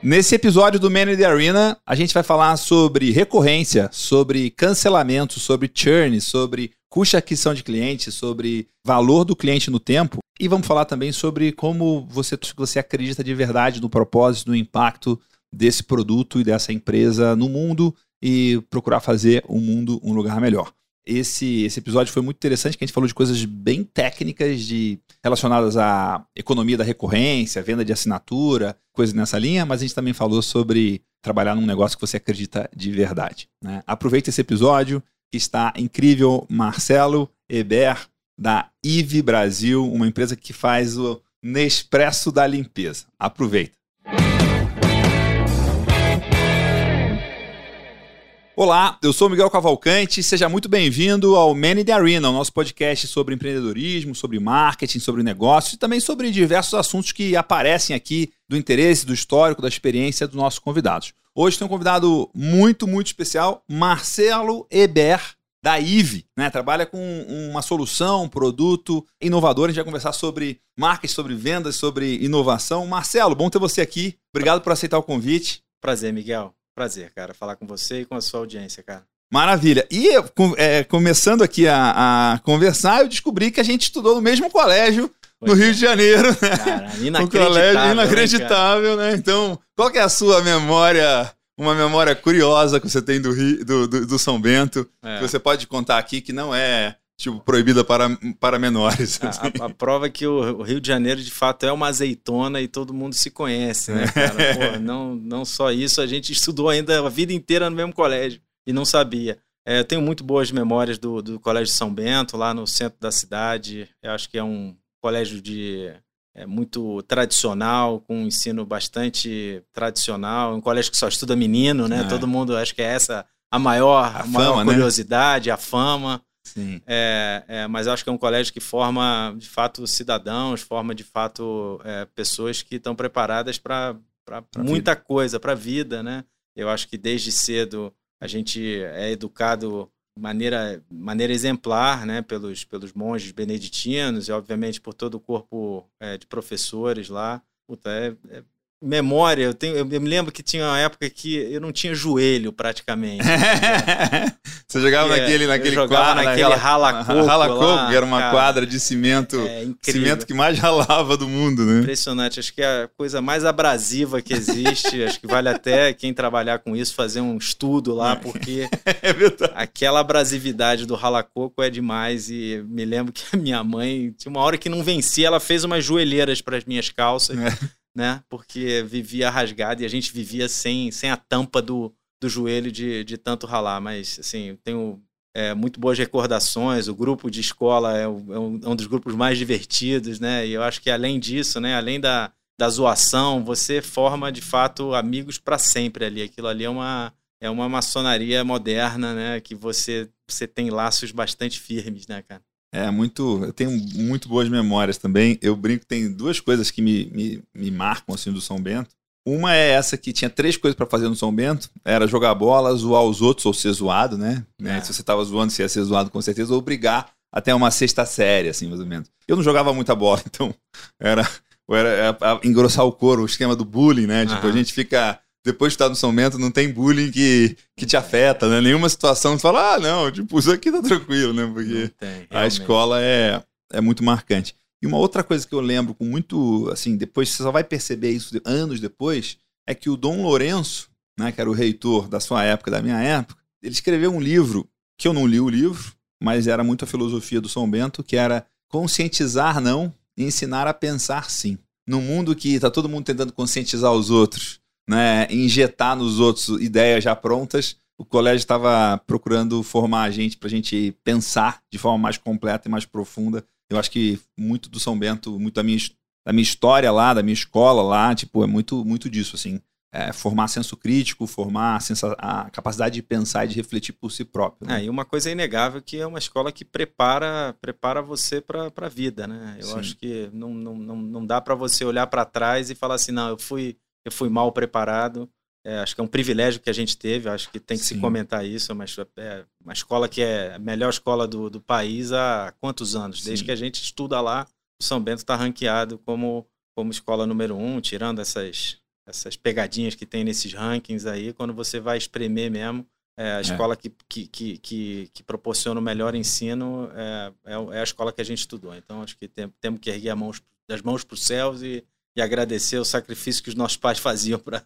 Nesse episódio do Man in the Arena, a gente vai falar sobre recorrência, sobre cancelamento, sobre churn, sobre custo de aquisição de clientes, sobre valor do cliente no tempo. E vamos falar também sobre como você, você acredita de verdade no propósito, no impacto desse produto e dessa empresa no mundo e procurar fazer o mundo um lugar melhor esse, esse episódio foi muito interessante, que a gente falou de coisas bem técnicas de relacionadas à economia da recorrência, venda de assinatura, coisas nessa linha, mas a gente também falou sobre trabalhar num negócio que você acredita de verdade. Né? Aproveite esse episódio, que está incrível. Marcelo Eber, da IVE Brasil, uma empresa que faz o Nespresso da limpeza. Aproveita. Olá, eu sou Miguel Cavalcante, seja muito bem-vindo ao Man in the Arena, o nosso podcast sobre empreendedorismo, sobre marketing, sobre negócios e também sobre diversos assuntos que aparecem aqui do interesse, do histórico, da experiência dos nossos convidados. Hoje tem um convidado muito, muito especial, Marcelo Eber, da IVE, né? Trabalha com uma solução, um produto inovador. A gente vai conversar sobre marketing, sobre vendas, sobre inovação. Marcelo, bom ter você aqui. Obrigado por aceitar o convite. Prazer, Miguel. Prazer, cara, falar com você e com a sua audiência, cara. Maravilha. E é, começando aqui a, a, conversar, eu descobri que a gente estudou no mesmo colégio pois no é. Rio de Janeiro. Cara, inacreditável. um colégio inacreditável, né, né? Então, qual é a sua memória, uma memória curiosa que você tem do, Rio, do, do, do São Bento, é. que você pode contar aqui que não é tipo, proibida para, para menores. A, assim. a, a, prova é que o, o, Rio de Janeiro, de fato, é uma azeitona e todo mundo se conhece, né, cara? Pô, não, não só isso, a gente estudou ainda a vida inteira no mesmo colégio e não sabia. É, eu tenho muito boas memórias do, do Colégio São Bento, lá no centro da cidade. Eu acho que é um colégio de é, muito tradicional, com um ensino bastante tradicional, um colégio que só estuda menino, né? É. Todo mundo, acho que é essa a maior, a, a fama, maior né? curiosidade, né? a fama. Sim. É, é, mas eu acho que é um colégio que forma, de fato, cidadãos, forma, de fato, é, pessoas que estão preparadas para muita vida. coisa, para a vida, né? Eu acho que desde cedo a gente é educado de maneira, maneira exemplar, né? Pelos, pelos monges beneditinos e, obviamente, por todo o corpo é, de professores lá. Puta, é, é memória, eu, tenho, eu me lembro que tinha uma época que eu não tinha joelho praticamente. Você jogava naquele, naquele jogava quadra, naquele rala-coco. Que era uma cara, quadra de cimento, é, cimento que mais ralava do mundo, né? Impressionante, acho que é a coisa mais abrasiva que existe, acho que vale até quem trabalhar com isso fazer um estudo lá, porque é aquela abrasividade do rala-coco é demais e me lembro que a minha mãe, tinha uma hora que não vencia, ela fez umas joelheiras para as minhas calças. É né? Porque vivia rasgado e a gente vivia sem, sem a tampa do, do joelho de, de tanto ralar. Mas, assim, tenho é, muito boas recordações. O grupo de escola é, é, um, é um dos grupos mais divertidos, né? E eu acho que além disso, né? Além da, da zoação, você forma de fato amigos para sempre ali. Aquilo ali é uma, é uma maçonaria moderna, né? Que você, você tem laços bastante firmes, né, cara? É, muito. Eu tenho muito boas memórias também. Eu brinco tem duas coisas que me, me, me marcam assim do São Bento. Uma é essa que tinha três coisas para fazer no São Bento: era jogar bola, zoar os outros ou ser zoado, né? É. Se você tava zoando, você ia ser zoado com certeza, ou brigar até uma sexta série, assim, mais ou menos. Eu não jogava muita bola, então era, era, era engrossar o couro, o esquema do bullying, né? Tipo, a gente fica depois de estar no São Bento, não tem bullying que, que te afeta, né? Nenhuma situação você fala, ah, não, tipo, isso aqui tá tranquilo, né? Porque tem, a escola é, é muito marcante. E uma outra coisa que eu lembro com muito, assim, depois você só vai perceber isso anos depois, é que o Dom Lourenço, né, que era o reitor da sua época, da minha época, ele escreveu um livro, que eu não li o livro, mas era muito a filosofia do São Bento, que era conscientizar não e ensinar a pensar sim. Num mundo que está todo mundo tentando conscientizar os outros, né, injetar nos outros ideias já prontas, o colégio estava procurando formar a gente para a gente pensar de forma mais completa e mais profunda. Eu acho que muito do São Bento, muito da minha, da minha história lá, da minha escola lá, tipo, é muito, muito disso, assim. é, formar senso crítico, formar a, a, capacidade de pensar e de refletir por si próprio. Né? É, e uma coisa é inegável que é uma escola que prepara, prepara você para a vida, né? Eu Sim. acho que não, não, não, não dá para você olhar para trás e falar assim, não, eu fui, eu fui mal preparado. É, acho que é um privilégio que a gente teve, acho que tem que Sim. se comentar isso, mas é uma escola que é a melhor escola do, do país há quantos anos? Desde Sim. que a gente estuda lá, o São Bento está ranqueado como, como escola número um, tirando essas essas pegadinhas que tem nesses rankings aí, quando você vai espremer mesmo, é, a é. escola que, que, que, que, que proporciona o melhor ensino é, é, é, a escola que a gente estudou. Então, acho que tem, temos que erguer mãos, as mãos para os céus e, e agradecer o sacrifício que os nossos pais faziam para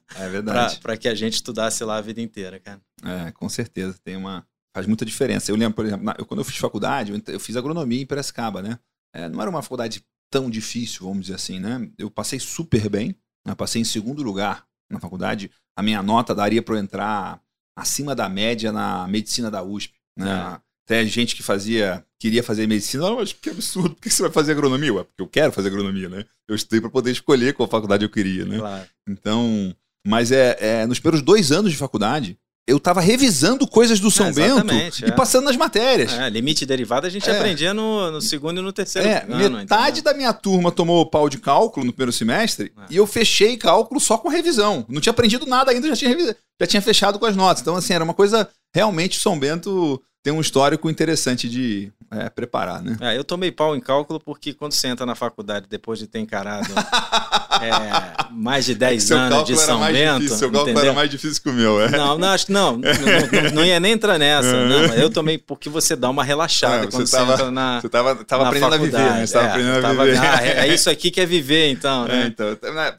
é que a gente estudasse lá a vida inteira, cara. É, com certeza. Tem uma. Faz muita diferença. Eu lembro, por exemplo, na, eu, quando eu fiz faculdade, eu, eu fiz agronomia em Piracicaba, né? É, não era uma faculdade tão difícil, vamos dizer assim, né? Eu passei super bem. Eu passei em segundo lugar na faculdade. A minha nota daria para eu entrar acima da média na medicina da USP. Né? É. Até gente que fazia, queria fazer medicina, não, mas que absurdo, por que você vai fazer agronomia? Ué, porque eu quero fazer agronomia, né? Eu estudei para poder escolher qual faculdade eu queria, né? Claro. Então, mas é, é, nos primeiros dois anos de faculdade, eu estava revisando coisas do São é, Bento e é. passando nas matérias. É, limite derivado a gente é. aprendia no, no, segundo e no terceiro é, ano. Metade da minha turma tomou pau de cálculo no primeiro semestre é. e eu fechei cálculo só com revisão. Não tinha aprendido nada ainda, já tinha, já tinha fechado com as notas. Então, assim, era uma coisa realmente São Bento tem um histórico interessante de é, preparar, né? É, eu tomei pau em cálculo porque quando você entra na faculdade depois de ter encarado é, mais de 10 é anos de São Bento. Difícil, seu cálculo entendeu? era mais difícil que o meu, é? Não, não, acho não, não, não, não ia nem entrar nessa. É. Não, eu tomei porque você dá uma relaxada quando você, tava, você entra na. Você tava, tava aprendendo faculdade. a viver, né? Você tava é, aprendendo a tava, viver. Ah, é, isso aqui que é viver, então. Né? então.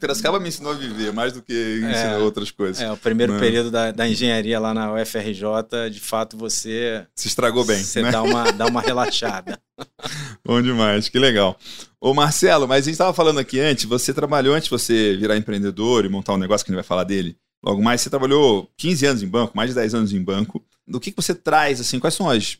Piracicaba me ensinou a viver mais do que ensinou outras coisas. É, o primeiro período da, da engenharia lá na UFRJ, de fato, você. Se estragou bem. Você né? dá, uma, dá uma relaxada. Bom demais, que legal. Ô Marcelo, mas a gente estava falando aqui antes, você trabalhou antes de você virar empreendedor e montar um negócio que a gente vai falar dele. Logo mais, você trabalhou 15 anos em banco, mais de 10 anos em banco. Do que, que você traz, assim, quais são as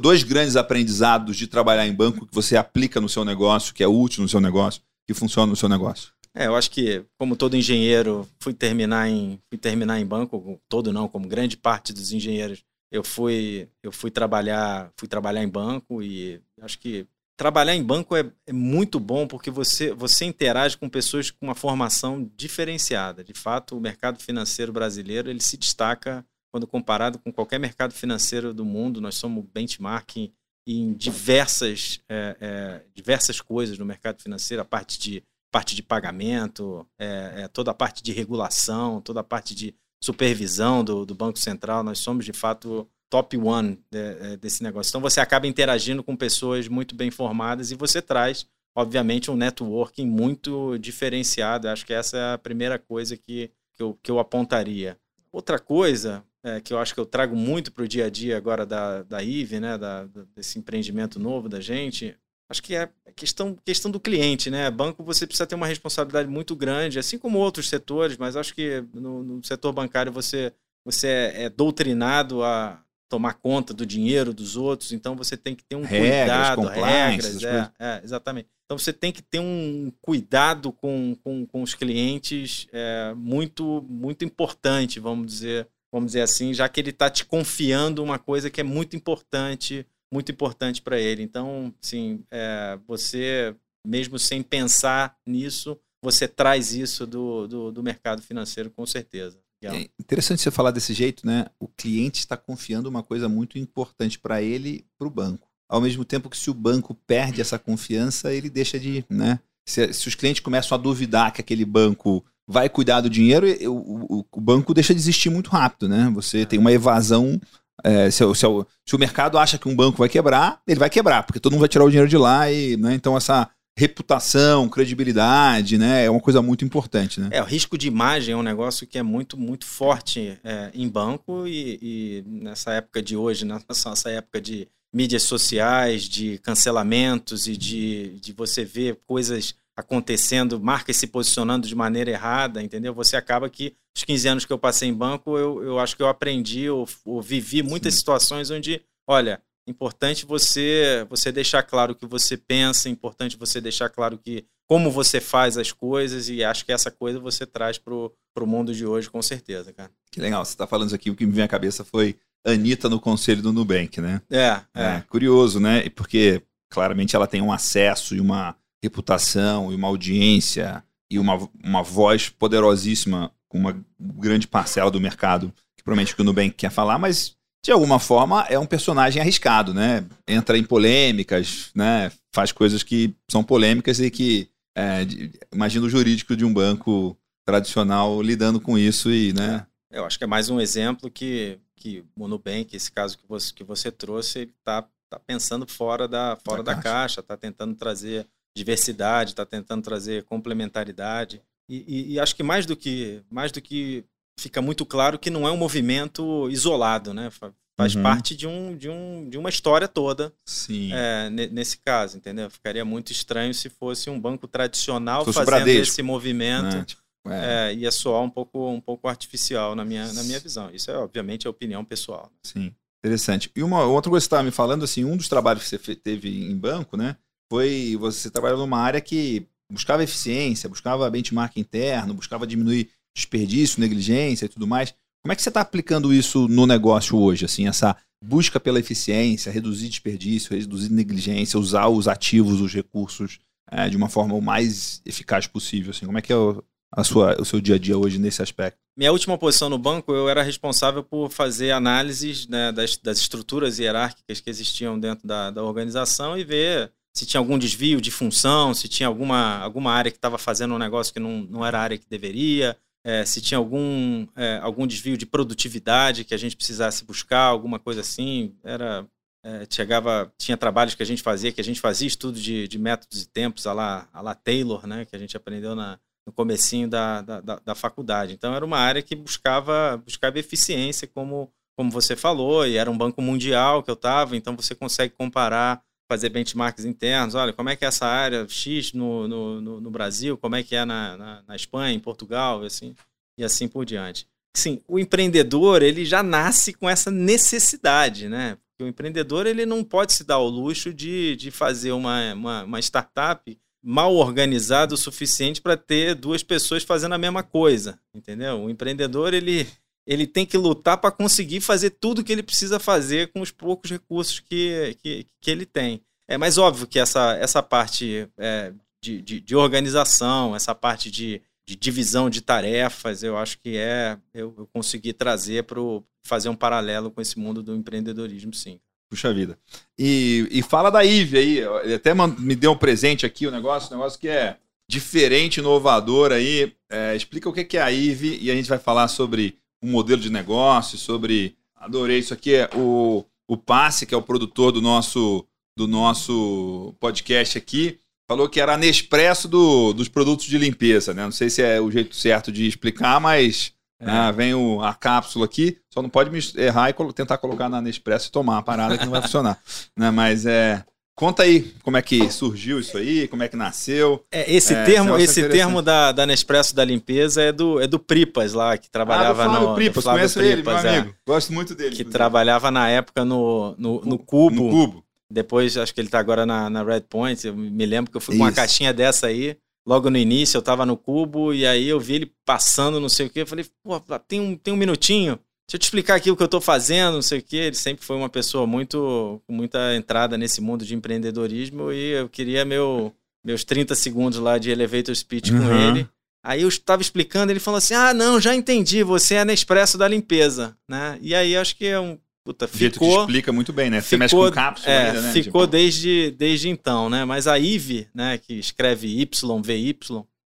dois grandes aprendizados de trabalhar em banco que você aplica no seu negócio, que é útil no seu negócio, que funciona no seu negócio? É, eu acho que, como todo engenheiro, fui terminar em, fui terminar em banco, todo não, como grande parte dos engenheiros eu fui eu fui trabalhar fui trabalhar em banco e acho que trabalhar em banco é, é, muito bom porque você você interage com pessoas com uma formação diferenciada. De fato o mercado financeiro brasileiro ele se destaca quando comparado com qualquer mercado financeiro do mundo. Nós somos benchmark em, diversas é, é, diversas coisas no mercado financeiro a parte de parte de pagamento é, é, toda a parte de regulação toda a parte de supervisão do, do Banco Central, nós somos de fato top one de, é, desse negócio. Então você acaba interagindo com pessoas muito bem formadas e você traz, obviamente, um networking muito diferenciado. Acho que essa é a primeira coisa que, que, eu, que eu apontaria. Outra coisa é, que eu acho que eu trago muito para o dia a dia agora da, da IVE, né, da, desse empreendimento novo da gente, acho que é questão, questão do cliente, né? Banco você precisa ter uma responsabilidade muito grande, assim como outros setores, mas acho que no, no setor bancário você, você é, é, doutrinado a tomar conta do dinheiro dos outros, então você tem que ter um regras, cuidado, regras, é, é, exatamente. Então você tem que ter um cuidado com, com, com os clientes é, muito muito importante, vamos dizer, vamos dizer assim, já que ele está te confiando uma coisa que é muito importante muito importante para ele. Então, sim, é, você, mesmo sem pensar nisso, você traz isso do, do, do mercado financeiro com certeza. É interessante você falar desse jeito, né? O cliente está confiando uma coisa muito importante para ele e para o banco. Ao mesmo tempo que se o banco perde essa confiança, ele deixa de, né? Se, se os clientes começam a duvidar que aquele banco vai cuidar do dinheiro, o, o, o banco deixa de existir muito rápido, né? Você é. tem uma evasão é, se, se, se, o mercado acha que um banco vai quebrar, ele vai quebrar, porque todo mundo vai tirar o dinheiro de lá e, né, então essa reputação, credibilidade, né, é uma coisa muito importante, né? É, o risco de imagem é um negócio que é muito, muito forte é, em banco e, e, nessa época de hoje, nessa nossa época de mídias sociais, de cancelamentos e de, de você ver coisas acontecendo, marcas se posicionando de maneira errada, entendeu? Você acaba que os 15 anos que eu passei em banco, eu, eu acho que eu aprendi ou, ou vivi muitas Sim. situações onde, olha, importante você você deixar claro o que você pensa, importante você deixar claro que como você faz as coisas e acho que essa coisa você traz pro, pro mundo de hoje com certeza, cara. Que legal, você está falando isso aqui, o que me vem à cabeça foi Anitta no conselho do Nubank, né? É, é. é curioso, né? Porque claramente ela tem um acesso e uma reputação e uma audiência e uma, uma voz poderosíssima com uma grande parcela do mercado que provavelmente que o Nubank quer falar, mas de alguma forma é um personagem arriscado, né? Entra em polêmicas, né? Faz coisas que são polêmicas e que é, imagina o jurídico de um banco tradicional lidando com isso e, né? Eu acho que é mais um exemplo que que o Nubank, esse caso que você, que você trouxe, está tá pensando fora da, fora da, da caixa, está tentando trazer diversidade, está tentando trazer complementaridade. E, e, e, acho que mais do que mais do que fica muito claro que não é um movimento isolado, né? Faz uhum. parte de, um, de, um, de uma história toda. Sim. É, nesse caso, entendeu? Ficaria muito estranho se fosse um banco tradicional fazendo esse movimento. Né? Tipo, é. É, ia soar um pouco, um pouco artificial na minha, na minha visão. Isso é, obviamente, a opinião pessoal. Sim. Interessante. E uma outra coisa que você estava me falando, assim, um dos trabalhos que você teve em banco, né? Foi você trabalhou numa área que buscava eficiência, buscava benchmark interno, buscava diminuir desperdício, negligência e tudo mais. Como é que você está aplicando isso no negócio hoje? Assim, essa busca pela eficiência, reduzir desperdício, reduzir negligência, usar os ativos, os recursos é, de uma forma o mais eficaz possível. Assim, como é que é o, a sua, o seu dia a dia hoje nesse aspecto? Minha última posição no banco, eu era responsável por fazer análises né, das, das, estruturas hierárquicas que existiam dentro da, da organização e ver se tinha algum desvio de função, se tinha alguma, alguma área que estava fazendo um negócio que não, não era a área que deveria, é, se tinha algum, é, algum desvio de produtividade que a gente precisasse buscar, alguma coisa assim. Era, é, chegava, tinha trabalhos que a gente fazia, que a gente fazia estudo de, de métodos e tempos, a lá, a lá Taylor, né, que a gente aprendeu na, no comecinho da, da, da, da faculdade. Então era uma área que buscava, buscava eficiência, como, como você falou, e era um banco mundial que eu estava, então você consegue comparar fazer benchmarks internos. Olha, como é que é essa área X no, no, no, Brasil, como é que é na, na, na, Espanha, em Portugal, assim, e assim por diante. Sim, o empreendedor ele já nasce com essa necessidade, né? Porque o empreendedor ele não pode se dar o luxo de, de fazer uma, uma, uma startup mal organizada o suficiente para ter duas pessoas fazendo a mesma coisa, entendeu? O empreendedor ele ele tem que lutar para conseguir fazer tudo que ele precisa fazer com os poucos recursos que, que, que ele tem. É mais óbvio que essa, essa parte é, de, de, de, organização, essa parte de, de, divisão de tarefas, eu acho que é eu, eu consegui trazer para fazer um paralelo com esse mundo do empreendedorismo, sim. Puxa vida. E, e fala da IVE aí, ele até me deu um presente aqui, o um negócio, um negócio que é diferente, inovador aí. É, explica o que é a IVE e a gente vai falar sobre um modelo de negócio, sobre. Adorei isso aqui, é o, o Passe, que é o produtor do nosso, do nosso podcast aqui, falou que era a Nespresso do, dos produtos de limpeza, né? Não sei se é o jeito certo de explicar, mas é. né, vem o, a cápsula aqui, só não pode me errar e tentar colocar na Nespresso e tomar a parada que não vai funcionar. Né? Mas é. Conta aí como é que surgiu isso aí, como é que nasceu. É, esse é, termo, esse termo da, da Nespresso da limpeza é do, é do Pripas lá, que trabalhava ah, no. Pripas, Flávio conheço Pripas, ele, meu é, amigo. Gosto muito dele. Que trabalhava na época no, no, no Cubo. No Cubo. Depois, acho que ele está agora na, na Red Point. Eu me lembro que eu fui isso. com uma caixinha dessa aí. Logo no início, eu estava no Cubo e aí eu vi ele passando, não sei o quê. Eu falei, pô, tem um, tem um minutinho. Deixa eu te explicar aqui o que eu estou fazendo, não sei o quê. Ele sempre foi uma pessoa muito com muita entrada nesse mundo de empreendedorismo e eu queria meu, meus 30 segundos lá de elevator speech uhum. com ele. Aí eu estava explicando, ele falou assim: "Ah, não, já entendi, você é Nespresso da limpeza", né? E aí acho que é um puta, ficou, jeito que explica muito bem, né? Você ficou, mexe com cápsula é, ainda, né? Ficou tipo... desde, desde então, né? Mas a IVE, né, que escreve YVY,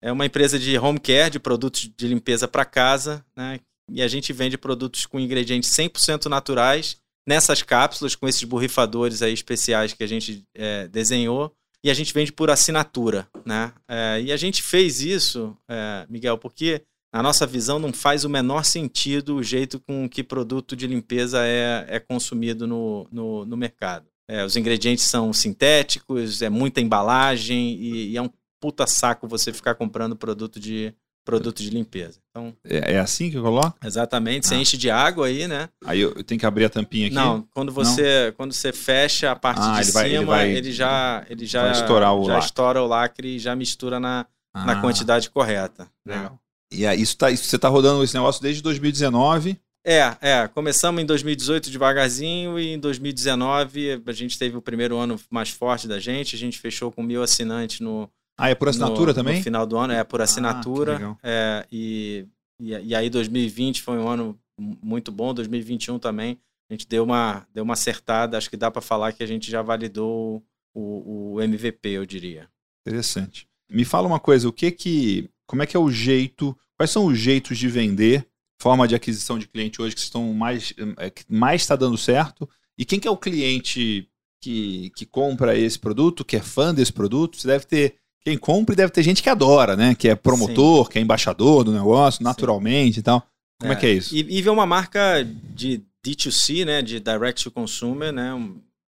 é uma empresa de home care, de produtos de limpeza para casa, né? E a gente vende produtos com ingredientes 100% naturais nessas cápsulas, com esses borrifadores aí especiais que a gente é, desenhou, e a gente vende por assinatura, né? É, e a gente fez isso, é, Miguel, porque na nossa visão não faz o menor sentido o jeito com que produto de limpeza é, é consumido no, no, no mercado. É, os ingredientes são sintéticos, é muita embalagem e, e, é um puta saco você ficar comprando produto de, produto de limpeza. Então, é, é assim que eu coloco? Exatamente, você ah. enche de água aí, né? Aí eu, eu, tenho que abrir a tampinha aqui? Não, quando você, Não? Quando você fecha a parte ah, de ele cima, vai, ele, vai, ele, já, ele já, estourar o já lacre. estoura o lacre e já mistura na, ah. na quantidade correta. Legal. E aí, isso tá, isso, você está rodando esse negócio desde 2019? É, é. Começamos em 2018 devagarzinho e em 2019 a gente teve o primeiro ano mais forte da gente. A gente fechou com mil assinantes no, ah, é por assinatura no, também? No final do ano, é por ah, assinatura. Ah, é, e, e, e, aí 2020 foi um ano muito bom, 2021 também. A gente deu uma, deu uma acertada, acho que dá para falar que a gente já validou o, o MVP, eu diria. Interessante. Me fala uma coisa, o que que, como é que é o jeito, quais são os jeitos de vender, forma de aquisição de cliente hoje que estão mais, é, mais está dando certo? E quem que é o cliente que, que compra esse produto, que é fã desse produto? Você deve ter quem compra deve ter gente que adora, né? Que é promotor, Sim. que é embaixador do negócio, naturalmente Sim. e tal. Como é, é que é isso? E, e ver uma marca de D2C, né? De Direct to Consumer, né?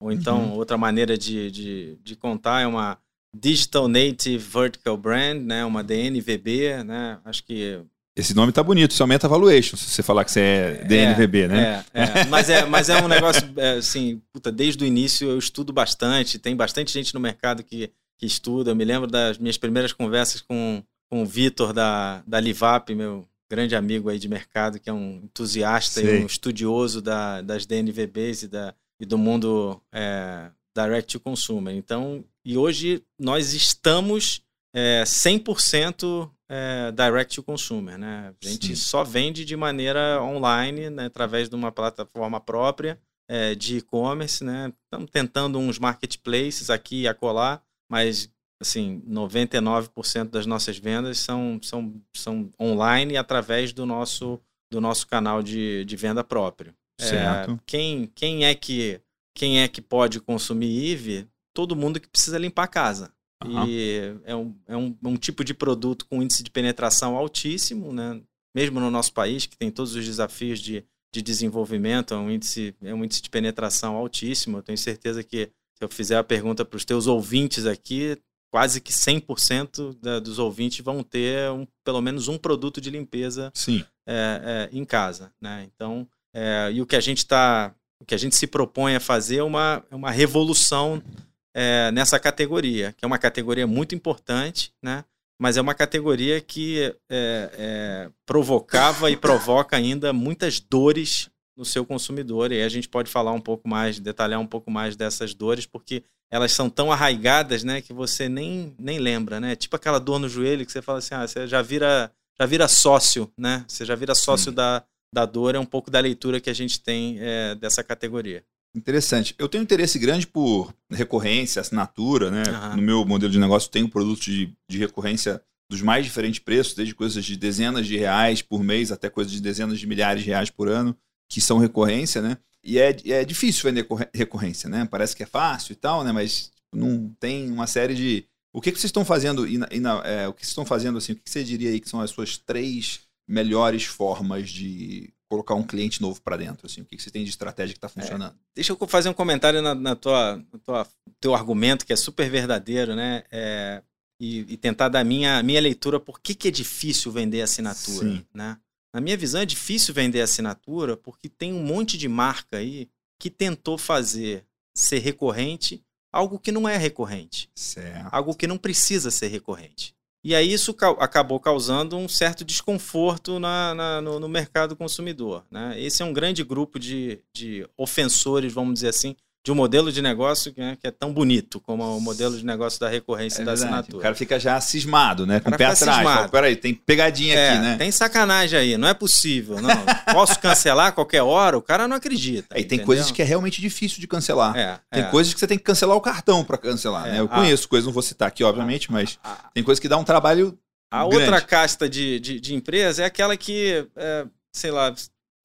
Ou então, uhum. outra maneira de, de, de contar é uma Digital Native Vertical Brand, né? Uma DNVB, né? Acho que esse nome tá bonito, isso aumenta a valuation, se você falar que você é DNVB, é, né? É, é. Mas, é, mas é um negócio, é, assim, puta, desde o início eu estudo bastante, tem bastante gente no mercado que que estuda. Eu me lembro das minhas primeiras conversas com, com o Vitor da, da Livap, meu grande amigo aí de mercado, que é um entusiasta Sei. e um estudioso da, das DNVBs e, da, e do mundo é, direct to consumer. Então, e hoje nós estamos é, 100% é, direct to consumer, né? A gente Sim. só vende de maneira online, né, através de uma plataforma própria é, de e-commerce, né? Estamos tentando uns marketplaces aqui e acolá, mas assim, 99% das nossas vendas são, são, são online através do nosso, do nosso canal de, de venda próprio. É, certo. É, quem, quem, é que, quem é que pode consumir IVE? Todo mundo que precisa limpar a casa. Uhum. E é um, é um, um tipo de produto com índice de penetração altíssimo, né? mesmo no nosso país, que tem todos os desafios de, de desenvolvimento, é um, índice, é um índice de penetração altíssimo. Eu tenho certeza que se eu fizer a pergunta para os teus ouvintes aqui, quase que 100% da, dos ouvintes vão ter um, pelo menos um produto de limpeza é, é, em casa. Né? Então, é, e o que a gente está, o que a gente se propõe a fazer é uma, é uma revolução é, nessa categoria, que é uma categoria muito importante, né? mas é uma categoria que é, provocava e provoca ainda muitas dores no seu consumidor. E aí a gente pode falar um pouco mais, detalhar um pouco mais dessas dores, porque elas são tão arraigadas, né, que você nem, nem lembra, né? Tipo aquela dor no joelho que você fala assim, ah, você já vira, já vira sócio, né? Você já vira sócio da, da dor, é um pouco da leitura que a gente tem é, dessa categoria. Interessante. Eu tenho interesse grande por recorrência, assinatura, né? Uhum. No meu modelo de negócio, tenho produtos de, de recorrência dos mais diferentes preços, desde coisas de dezenas de reais por mês até coisas de dezenas de milhares de reais por ano que são recorrência, né? E é, é difícil vender recorrência, né? Parece que é fácil e tal, né? Mas não tem uma série de. O que, que vocês estão fazendo? E, na, e na, é, o que vocês estão fazendo assim? O que, que você diria aí que são as suas três melhores formas de colocar um cliente novo para dentro? Assim, o que, que você tem de estratégia que está funcionando? É, deixa eu fazer um comentário na, na tua, na tua teu argumento que é super verdadeiro, né? É, e, e, tentar dar minha minha leitura por que, que é difícil vender assinatura, Sim. né? Na minha visão, é difícil vender assinatura porque tem um monte de marca aí que tentou fazer ser recorrente algo que não é recorrente. Certo. Algo que não precisa ser recorrente. E aí isso ca acabou causando um certo desconforto na, na, no, no, mercado consumidor. Né? Esse é um grande grupo de, de ofensores, vamos dizer assim, de um modelo de negócio que, né, que, é tão bonito como o modelo de negócio da recorrência é da verdade. assinatura. O cara fica já cismado, né? Com o pé atrás. Fala, Peraí, tem pegadinha é, aqui, né? Tem sacanagem aí, não é possível. Não. Posso cancelar a qualquer hora? O cara não acredita. É, e tem coisas que é realmente difícil de cancelar. É, tem é. coisas que você tem que cancelar o cartão para cancelar, né? Eu ah. conheço coisas, não vou citar aqui, obviamente, mas ah. tem coisas que dá um trabalho. A grande. outra casta de, de, de empresa é aquela que, é, sei lá,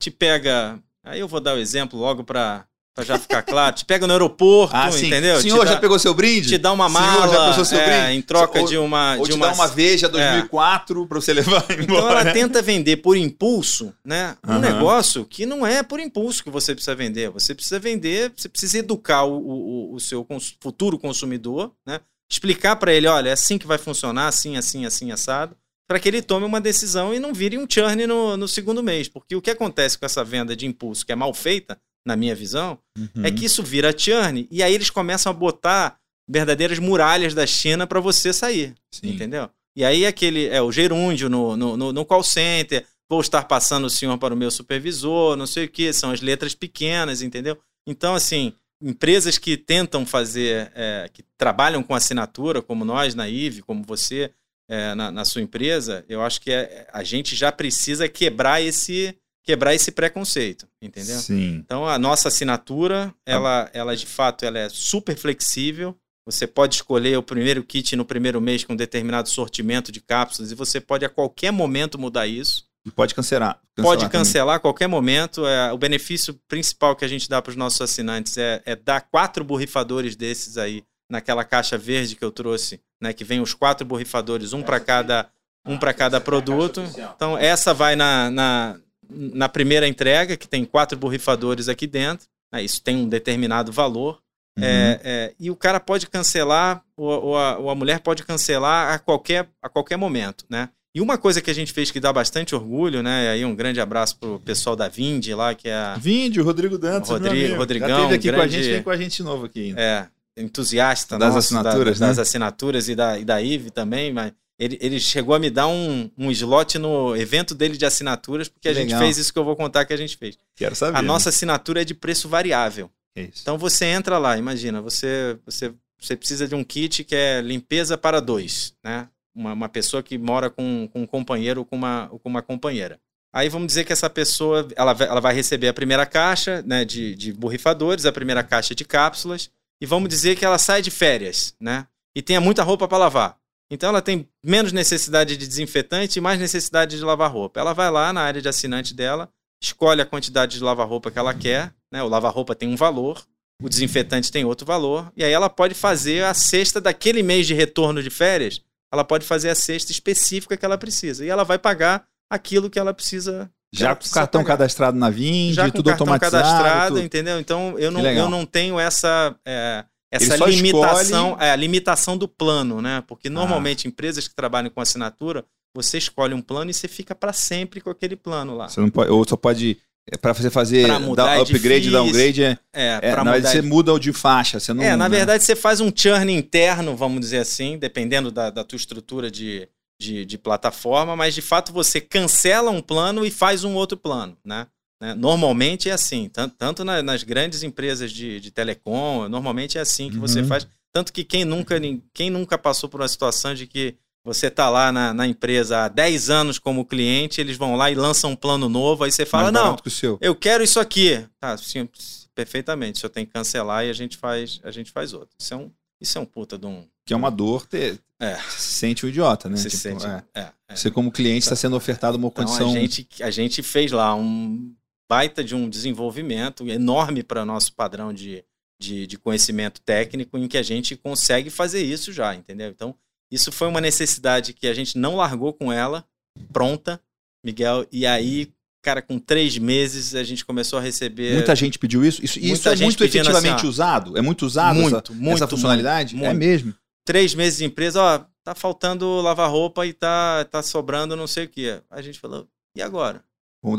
te pega. Aí eu vou dar o exemplo logo para Pra já ficar claro. Te pega no aeroporto, ah, entendeu? Senhor, dá, já pegou seu brinde? Te dá uma mala. Senhor, já pegou seu é, brinde? Em troca ou, de uma. Ou de te uma, dá uma Veja 2004 é. pra você levar embora. Então ela tenta vender por impulso, né? Um uhum. negócio que não é por impulso que você precisa vender. Você precisa vender, você precisa educar o, o, o seu cons futuro consumidor, né? Explicar para ele: olha, é assim que vai funcionar, assim, assim, assim, assado. para que ele tome uma decisão e não vire um churn no, no segundo mês. Porque o que acontece com essa venda de impulso, que é mal feita, na minha visão, uhum. é que isso vira churn e aí eles começam a botar verdadeiras muralhas da China para você sair. Sim. Entendeu? E aí aquele é o gerúndio no, no, no, no call center, vou estar passando o senhor para o meu supervisor, não sei o que, são as letras pequenas, entendeu? Então, assim, empresas que tentam fazer, é, que trabalham com assinatura, como nós na IVE, como você é, na, na, sua empresa, eu acho que é, a gente já precisa quebrar esse quebrar esse preconceito, entendeu? Sim. Então a nossa assinatura, ela, ela de fato, ela é super flexível. Você pode escolher o primeiro kit no primeiro mês com um determinado sortimento de cápsulas e você pode a qualquer momento mudar isso. E pode cancelar. cancelar pode cancelar a qualquer momento. É, o benefício principal que a gente dá para os nossos assinantes é, é dar quatro borrifadores desses aí naquela caixa verde que eu trouxe, né? Que vem os quatro borrifadores, um para cada um para cada produto. Então essa vai na, na, na primeira entrega, que tem quatro borrifadores aqui dentro. Né? Isso tem um determinado valor. Uhum. É, é, e o cara pode cancelar, ou, ou, a, ou, a, mulher pode cancelar a qualquer, a qualquer momento, né? E uma coisa que a gente fez que dá bastante orgulho, né? E aí um grande abraço pro pessoal da Vindi lá, que é a... Vindi, o Rodrigo Dantas, Rodrigo, Rodrigão. Já aqui grande... com a gente, vem com a gente de novo aqui. É, entusiasta das nosso, assinaturas, da, né? Das assinaturas e da, e da IVE também, mas ele, ele chegou a me dar um, um slot no evento dele de assinaturas, porque que a legal. gente fez isso que eu vou contar que a gente fez. Quero saber. A nossa assinatura é de preço variável. Isso. Então você entra lá, imagina, você, você, você precisa de um kit que é limpeza para dois, né? Uma, uma pessoa que mora com, com um companheiro ou com uma, ou com uma companheira. Aí vamos dizer que essa pessoa ela, ela vai receber a primeira caixa né, de, de borrifadores, a primeira caixa de cápsulas, e vamos dizer que ela sai de férias, né? E tenha muita roupa para lavar. Então ela tem menos necessidade de desinfetante e mais necessidade de lavar roupa. Ela vai lá na área de assinante dela, escolhe a quantidade de lavar-roupa que ela quer, né? O lavar-roupa tem um valor, o desinfetante tem outro valor, e aí ela pode fazer a cesta daquele mês de retorno de férias, ela pode fazer a cesta específica que ela precisa. E ela vai pagar aquilo que ela precisa. Já com o cartão pagar. cadastrado na Vind, Já com tudo cartão automatizado. cadastrado, tudo. entendeu? Então eu não, eu não tenho essa. É, essa limitação, escolhe... é, a limitação do plano, né? Porque normalmente ah. empresas que trabalham com assinatura, você escolhe um plano e você fica para sempre com aquele plano lá. Você não pode, ou só pode é para você fazer dar é upgrade, downgrade, é, é, é na verdade você muda o de faixa, você não É, na né? verdade você faz um churn interno, vamos dizer assim, dependendo da, da tua estrutura de, de, de, plataforma, mas de fato você cancela um plano e faz um outro plano, né? Né? Normalmente é assim, tanto, tanto na, nas grandes empresas de, de telecom, normalmente é assim que uhum. você faz. Tanto que quem nunca, quem nunca passou por uma situação de que você está lá na, na, empresa há 10 anos como cliente, eles vão lá e lançam um plano novo, aí você fala, não, que eu quero isso aqui. Tá, sim, perfeitamente, o senhor tem que cancelar e a gente faz, a gente faz outro. Isso é um, isso é um puta de um... Que é uma dor ter... É. Se sente o um idiota, né? Se tipo, sente, é. É, é. Você como cliente está sendo ofertado uma então, condição... A gente, a gente fez lá um baita de um desenvolvimento enorme para nosso padrão de, de, de, conhecimento técnico, em que a gente consegue fazer isso já, entendeu? Então, isso foi uma necessidade que a gente não largou com ela, pronta, Miguel, e aí, cara, com três meses a gente começou a receber. Muita gente pediu isso? Isso, isso é muito efetivamente assim, usado? É muito usado muito, essa, muito, essa funcionalidade? Muito, é mesmo. Três meses de empresa, ó, tá faltando lavar roupa e tá, tá sobrando não sei o que. A gente falou, e agora?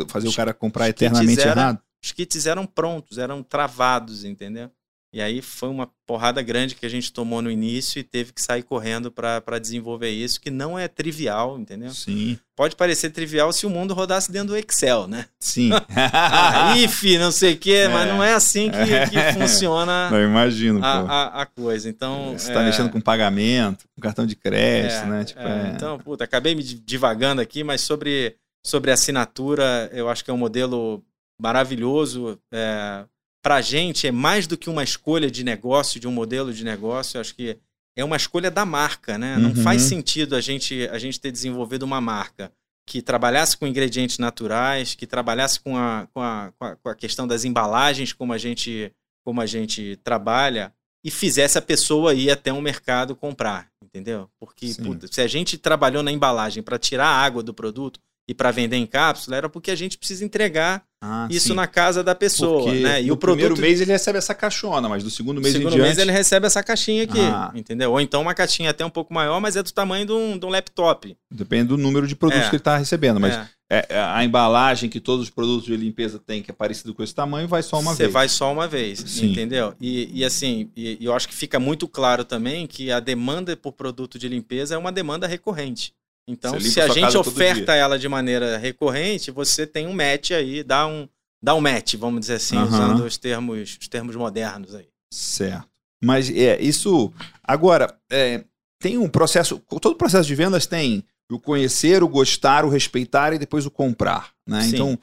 Fazer o cara comprar eternamente eram, errado? Os kits eram prontos, eram travados, entendeu? E aí foi uma porrada grande que a gente tomou no início e teve que sair correndo para desenvolver isso, que não é trivial, entendeu? Sim. Pode parecer trivial se o mundo rodasse dentro do Excel, né? Sim. ah, if, não sei o quê, é. mas não é assim que, que funciona não, imagino, a, a, a, coisa. Então, Você está é... mexendo com pagamento, com cartão de crédito, é, né? Tipo, é, então, puta, acabei me divagando aqui, mas sobre sobre assinatura, eu acho que é um modelo maravilhoso. É, Para a gente, é mais do que uma escolha de negócio, de um modelo de negócio. Eu acho que é uma escolha da marca, né? Não faz uhum. sentido a gente, a gente ter desenvolvido uma marca que trabalhasse com ingredientes naturais, que trabalhasse com a, com a, com a questão das embalagens, como a gente, como a gente trabalha, e fizesse a pessoa ir até um mercado comprar, entendeu? Porque puta, se a gente trabalhou na embalagem para tirar a água do produto, e para vender em cápsula era porque a gente precisa entregar Ah, isso sim. na casa da pessoa, Porque né? E no o produto primeiro mês ele recebe essa caixona, mas do segundo mês segundo em diante... mês ele recebe essa caixinha aqui, Ah. entendeu? Ou então uma caixinha até um pouco maior, mas é do tamanho de um, de um laptop. Depende do número de produtos É. que ele está recebendo, mas É. é, é, a embalagem que todos os produtos de limpeza têm, que é parecido com esse tamanho, vai só uma Você vez. vai só uma vez, Sim. entendeu? E, e assim, e eu acho que fica muito claro também que a demanda por produto de limpeza é uma demanda recorrente. Então, se a gente oferta ela de maneira recorrente, você tem um match aí, dá um, dá um match, vamos dizer assim, Aham. usando os termos, os termos modernos aí. Certo. Mas é isso. Agora, é, tem um processo. Todo processo de vendas tem o conhecer, o gostar, o respeitar e depois o comprar. Né? Sim. Então,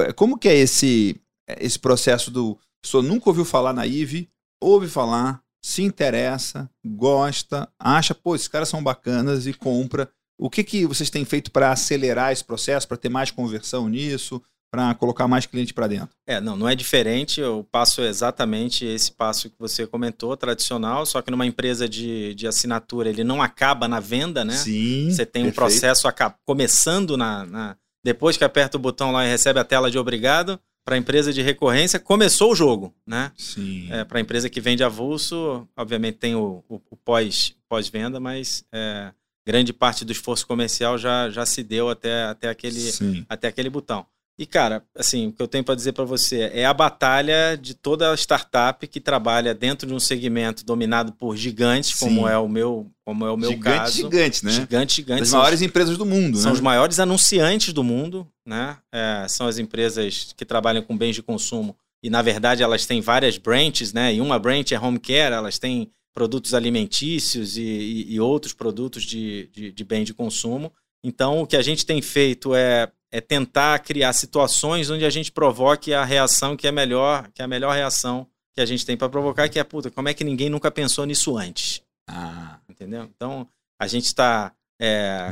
é, como que é esse, esse processo do. A pessoa nunca ouviu falar na IVE, ouve falar, se interessa, gosta, acha, pô, esses caras são bacanas e compra. O que, que vocês têm feito para acelerar esse processo, para ter mais conversão nisso, para colocar mais cliente para dentro? É, não, não é diferente. O passo exatamente esse passo que você comentou, tradicional, só que numa empresa de, de assinatura ele não acaba na venda, né? Sim. Você tem um perfeito. processo aca- começando na, na- Depois que aperta o botão lá e recebe a tela de obrigado, para a empresa de recorrência, começou o jogo, né? Sim. É, para a empresa que vende avulso, obviamente tem o, o- o pós, pós-venda, mas é, grande parte do esforço comercial já, já se deu até, até, aquele, Sim. até aquele botão. E, cara, assim, o que eu tenho para dizer para você é a batalha de toda startup que trabalha dentro de um segmento dominado por gigantes, como Sim. é o meu, como é o meu gigante, caso. gigante, né? Gigante, gigante. Os- maiores empresas do mundo, são né? os maiores anunciantes do mundo, né? É, são as empresas que trabalham com bens de consumo e, na verdade, elas têm várias branches, né? E uma branch é home care, elas têm produtos alimentícios e, e- e outros produtos de, de, de bem de consumo. Então, o que a gente tem feito é, é tentar criar situações onde a gente provoque a reação que é melhor, que é a melhor reação que a gente tem para provocar, que é, puta, como é que ninguém nunca pensou nisso antes? Ah, entendeu? Então, a gente está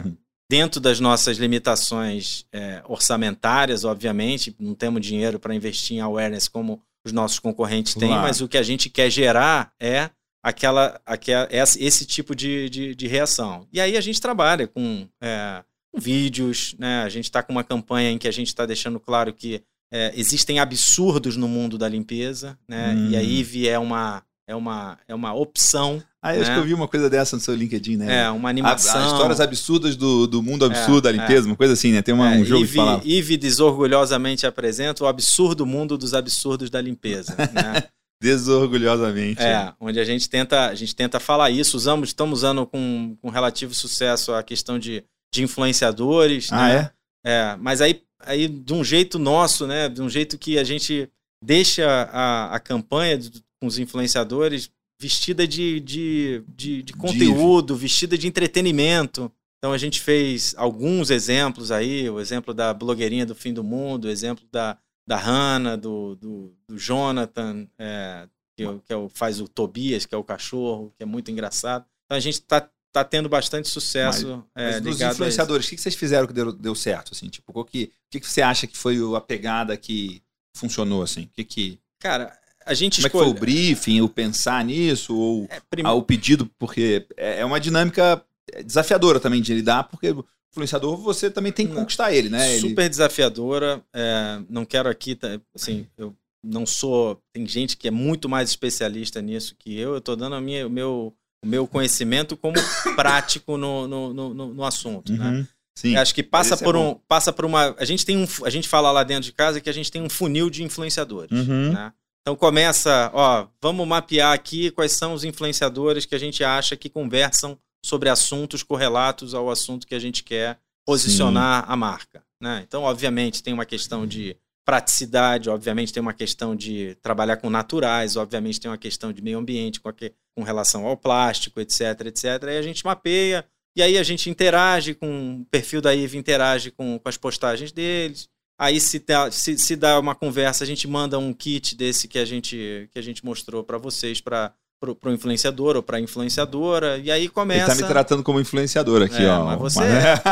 Uhum. dentro das nossas limitações é, orçamentárias, obviamente, não temos dinheiro para investir em awareness como os nossos concorrentes têm, Claro. mas o que a gente quer gerar é aquela, aquela esse, tipo de, de, de reação. E aí a gente trabalha com, é, com vídeos, né? a gente está com uma campanha em que a gente está deixando claro que é, existem absurdos no mundo da limpeza, né? Hum. e a IVE é uma, é uma, é uma opção ah eu acho Né? que eu vi uma coisa dessa no seu LinkedIn, né? é, uma animação. As histórias absurdas do, do mundo absurdo É, da limpeza, uma coisa assim, né? Tem uma- É, um jogo de Ive, palavras. Ive desorgulhosamente apresenta o absurdo mundo dos absurdos da limpeza. né? Desorgulhosamente. é, onde a gente tenta, a gente tenta falar isso. Usamos, estamos usando com, com relativo sucesso a questão de, de influenciadores. Ah, né? é? É, mas aí, aí de um jeito nosso, né? De um jeito que a gente deixa a, a campanha com os influenciadores vestida de, de, de, de conteúdo, vestida de entretenimento. Então a gente fez alguns exemplos aí, o exemplo da blogueirinha do fim do mundo, o exemplo da, da Hannah, do, do, do Jonathan, é, que, é o- que é o- faz o Tobias, que é o cachorro, que é muito engraçado. Então a gente está tá tendo bastante sucesso é, Mas dos influenciadores, o que vocês fizeram que deu, deu certo? Assim? Tipo, qual que, o que, que você acha que foi o- a pegada que funcionou? Assim? O que que, Cara, a gente como é que foi o escolhe- briefing, o pensar nisso, ou É, prim- o pedido? Porque é é uma dinâmica desafiadora também de lidar, porque o influenciador você também tem que conquistar ele, né? Ele- super desafiadora. é, não quero aqui, assim, eu não sou. Tem gente que é muito mais especialista nisso que eu. Eu estou dando a minha, o, meu, o meu conhecimento como prático no, no, no, no- assunto. Né? Uhum. Sim. Eu Acho que passa é por bom. um, passa por uma. A gente tem um, a gente fala lá dentro de casa que a gente tem um funil de influenciadores. Uhum. né? Então começa, ó, vamos mapear aqui quais são os influenciadores que a gente acha que conversam sobre assuntos correlatos ao assunto que a gente quer posicionar a marca. Né? Então, obviamente, tem uma questão de praticidade, obviamente tem uma questão de trabalhar com naturais, obviamente tem uma questão de meio ambiente com, aque- com relação ao plástico, etc, etc. Aí a gente mapeia, e aí a gente interage com o perfil da IVE, interage com, com as postagens deles. Aí se, dá- se, se dá uma conversa, a gente manda um kit desse que a gente, que a gente mostrou para vocês, para o influenciador ou para a influenciadora, e aí Ele começa... tá me tratando como influenciador aqui, É, ó. mas você Mas- é, pô.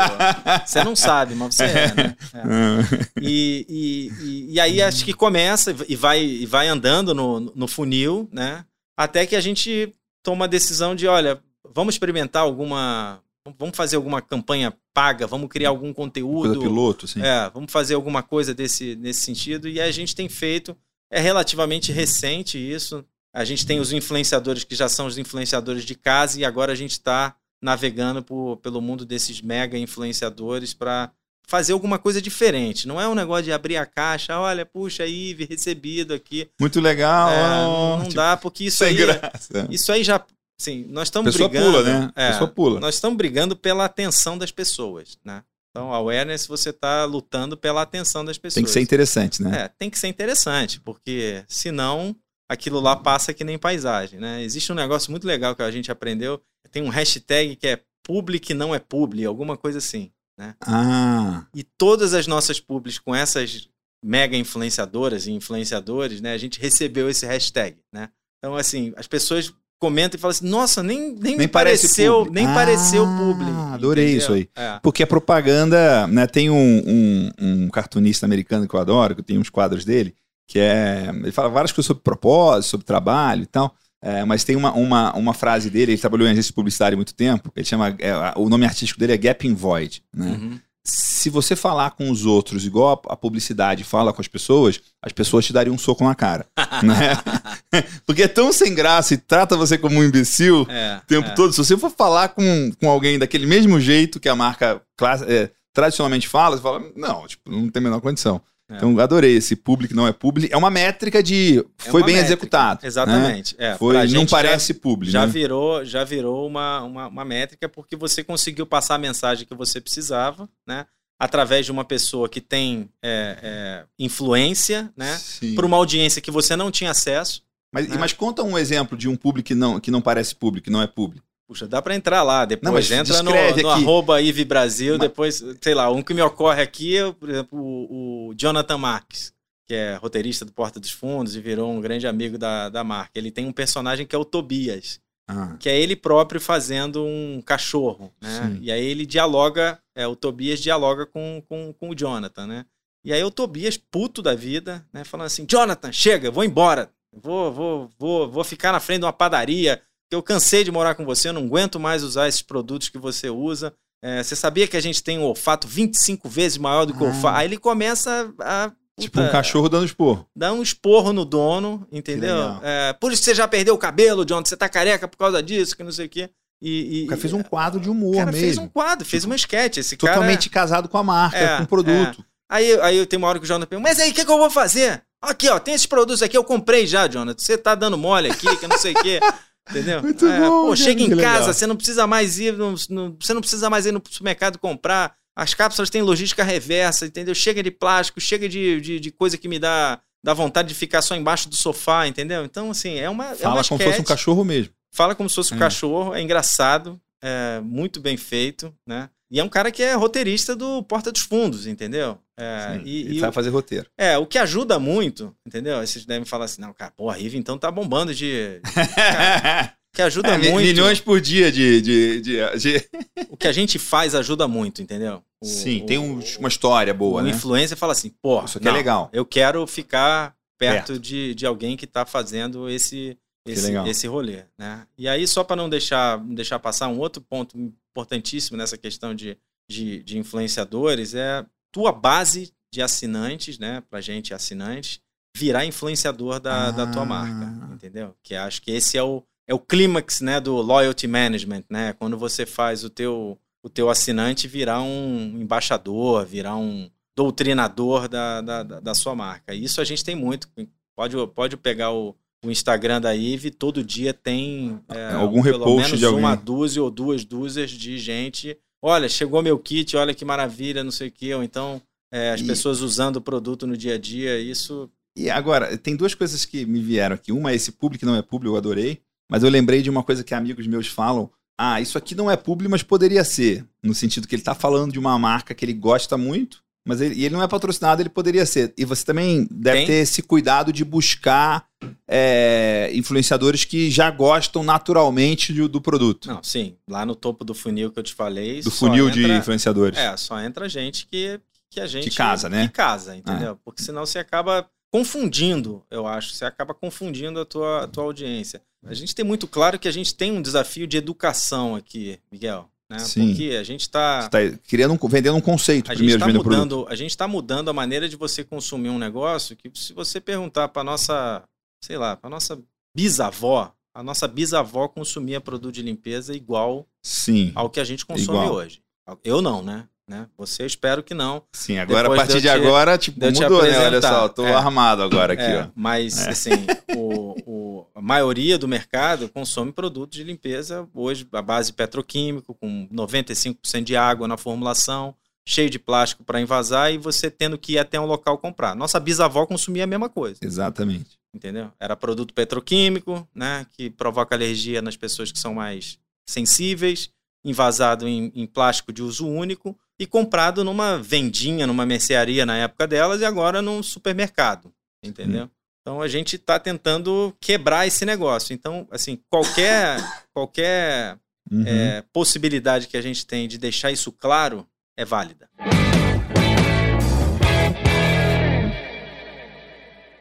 Você não sabe, mas você é, né? É. E, e, e, e aí acho que começa e vai, e vai andando no, no funil, né? Até que a gente toma a decisão de, olha, vamos experimentar alguma, Vamos fazer alguma campanha paga, vamos criar algum conteúdo. Coisa piloto, sim. É, vamos fazer alguma coisa desse, nesse sentido. E a gente tem feito. É relativamente recente isso. A gente tem os influenciadores que já são os influenciadores de casa e agora a gente está navegando por, pelo mundo desses mega influenciadores para fazer alguma coisa diferente. Não é um negócio de abrir a caixa, olha, puxa aí, recebido aqui. Muito legal. É, não tipo, dá, porque isso aí. Graça. Isso aí já. Sim, nós estamos brigando. Pula, né? É, pessoa pula. Nós estamos brigando pela atenção das pessoas, né? Então, awareness, você está lutando pela atenção das pessoas. Tem que ser interessante, né? É, tem que ser interessante, porque senão aquilo lá passa que nem paisagem, né? Existe um negócio muito legal que a gente aprendeu. Tem um hashtag que é public não é publi, alguma coisa assim. Né? Ah. E todas as nossas publis com essas mega influenciadoras e influenciadores, né, a gente recebeu esse hashtag, né? Então, assim, as pessoas comentam e falam assim, nossa, nem, nem, nem pareceu, nem ah, pareceu publi. Adorei entendeu? isso aí. É. Porque a propaganda, né, tem um, um, um, cartunista americano que eu adoro, que eu tenho uns quadros dele, que é, ele fala várias coisas sobre propósito, sobre trabalho e tal, é, mas tem uma, uma, uma frase dele, ele trabalhou em agência de publicidade há muito tempo, ele chama, é, o nome artístico dele é Gap in Void, né? Uhum. Se você falar com os outros igual a publicidade fala com as pessoas, as pessoas te dariam um soco na cara. né? Porque é tão sem graça e trata você como um imbecil é, o tempo é. todo. Se você for falar com, com alguém daquele mesmo jeito que a marca é, tradicionalmente fala, você fala, não, tipo, não tem a menor condição. É. Então, adorei esse público não é público. É uma métrica de é foi bem métrica. executado. Né? Exatamente. Né? É, foi, não parece público. Já né? virou, já virou uma, uma, uma, métrica porque você conseguiu passar a mensagem que você precisava, né? Através de uma pessoa que tem é, é influência, né? Para uma audiência que você não tinha acesso. Mas, né? mas conta um exemplo de um público que não, que não parece público, que não é público. Puxa, dá para entrar lá, depois não, entra no, no arroba Ive Brasil, mas... depois, sei lá, um que me ocorre aqui é, por exemplo, o, o, Jonathan Marques, que é roteirista do Porta dos Fundos e virou um grande amigo da, da marca. Ele tem um personagem que é o Tobias, ah. que é ele próprio fazendo um cachorro, né? Sim. E aí ele dialoga, é, o Tobias dialoga com, com, com o Jonathan, né? E aí o Tobias, puto da vida, né? Falando assim, Jonathan, chega, vou embora, vou, vou, vou, vou ficar na frente de uma padaria eu cansei de morar com você, eu não aguento mais usar esses produtos que você usa. É, você sabia que a gente tem um olfato 25 vezes maior do que o olfato? Ah. Aí ele começa a. Tipo um cachorro dando esporro. Dá um esporro no dono, entendeu? É, por isso você já perdeu o cabelo, John, você tá careca por causa disso, que não sei o quê. E, e, o cara fez um quadro de humor mesmo. fez um quadro, fez uma sketch. Esse Totalmente cara... casado com a marca, é, com o produto. É. Aí, aí tem uma hora que o Jonathan pergunta, mas aí o que, que eu vou fazer? Aqui, ó, tem esses produtos aqui, eu comprei já, Jonathan. Você tá dando mole aqui, que não sei o quê. Entendeu? Muito é, bom. Pô, chega em casa, legal. você não precisa mais ir, no, no, você não precisa mais ir no supermercado comprar. As cápsulas têm logística reversa, entendeu? Chega de plástico, chega de, de, de coisa que me dá, dá vontade de ficar só embaixo do sofá, entendeu? Então, assim, é uma. Fala é uma como se fosse um cachorro mesmo. Fala como se fosse um é. cachorro, é engraçado, é muito bem feito, né? E é um cara que é roteirista do Porta dos Fundos, entendeu? É, Sim, e, e sabe fazer roteiro. É, o que ajuda muito, entendeu? Vocês devem falar assim, não, cara, pô, a Riva então tá bombando de. Cara, que ajuda é, muito. Milhões por dia de, de, de, de... O que a gente faz ajuda muito, entendeu? O, Sim, o, tem um, uma história boa, né? O influencer fala assim, pô, isso aqui é não, é legal. Eu quero ficar perto, perto. De, de alguém que está fazendo esse, esse, esse rolê, né? E aí, só para não deixar, deixar passar, um outro ponto importantíssimo nessa questão de, de, de influenciadores é tua base de assinantes, né? Pra gente, assinantes, virar influenciador da, ah. da tua marca, ah. entendeu? Que acho que esse é o, é o clímax né, do loyalty management, né? Quando você faz o teu, o teu assinante virar um embaixador, virar um doutrinador da, da, da sua marca. Isso a gente tem muito. Pode, pode pegar o, o Instagram da IVE, todo dia tem é, algum pelo repost menos de alguém. uma dúzia ou duas dúzias de gente. Olha, chegou meu kit, olha que maravilha, não sei o quê. Ou então é, as e... pessoas usando o produto no dia a dia. Isso. E agora, tem duas coisas que me vieram aqui. Uma é esse público não é público, eu adorei. Mas eu lembrei de uma coisa que amigos meus falam. Ah, isso aqui não é público, mas poderia ser. No sentido que ele está falando de uma marca que ele gosta muito, mas ele, ele não é patrocinado, ele poderia ser. E você também deve Tem? ter esse cuidado de buscar é, influenciadores que já gostam naturalmente do, do, produto. Não, sim. Lá no topo do funil que eu te falei. Do funil entra, de influenciadores. É, só entra gente que, que a gente. Que casa, né? Que casa, entendeu? Ah. Porque senão você acaba confundindo, eu acho. Você acaba confundindo a tua, a tua audiência. A gente tem muito claro que a gente tem um desafio de educação aqui, Miguel. Né? Sim. Porque a gente está tá criando um, vendendo um conceito a gente primeiro está de vender o produto. mudando, a gente está mudando a maneira de você consumir um negócio que se você perguntar para nossa, sei lá, para nossa bisavó, a nossa bisavó consumia produto de limpeza igual Sim. ao que a gente consome Igual. hoje. Eu não, né? né? Você eu espero que não. Sim, agora Depois a partir de agora, tipo, mudou, né? Olha só, tô É. armado agora aqui, É, ó. Mas, É. assim, o, o- a maioria do mercado consome produtos de limpeza hoje a base petroquímico, com 95% de água na formulação, cheio de plástico para invasar e você tendo que ir até um local comprar. Nossa bisavó consumia a mesma coisa, Exatamente. entendeu? Era produto petroquímico, né, que provoca alergia nas pessoas que são mais sensíveis, envasado em, em plástico de uso único e comprado numa vendinha, numa mercearia na época delas e agora num supermercado, entendeu? Então a gente está tentando quebrar esse negócio. Então, assim, qualquer qualquer Uhum. é, possibilidade que a gente tem de deixar isso claro é válida.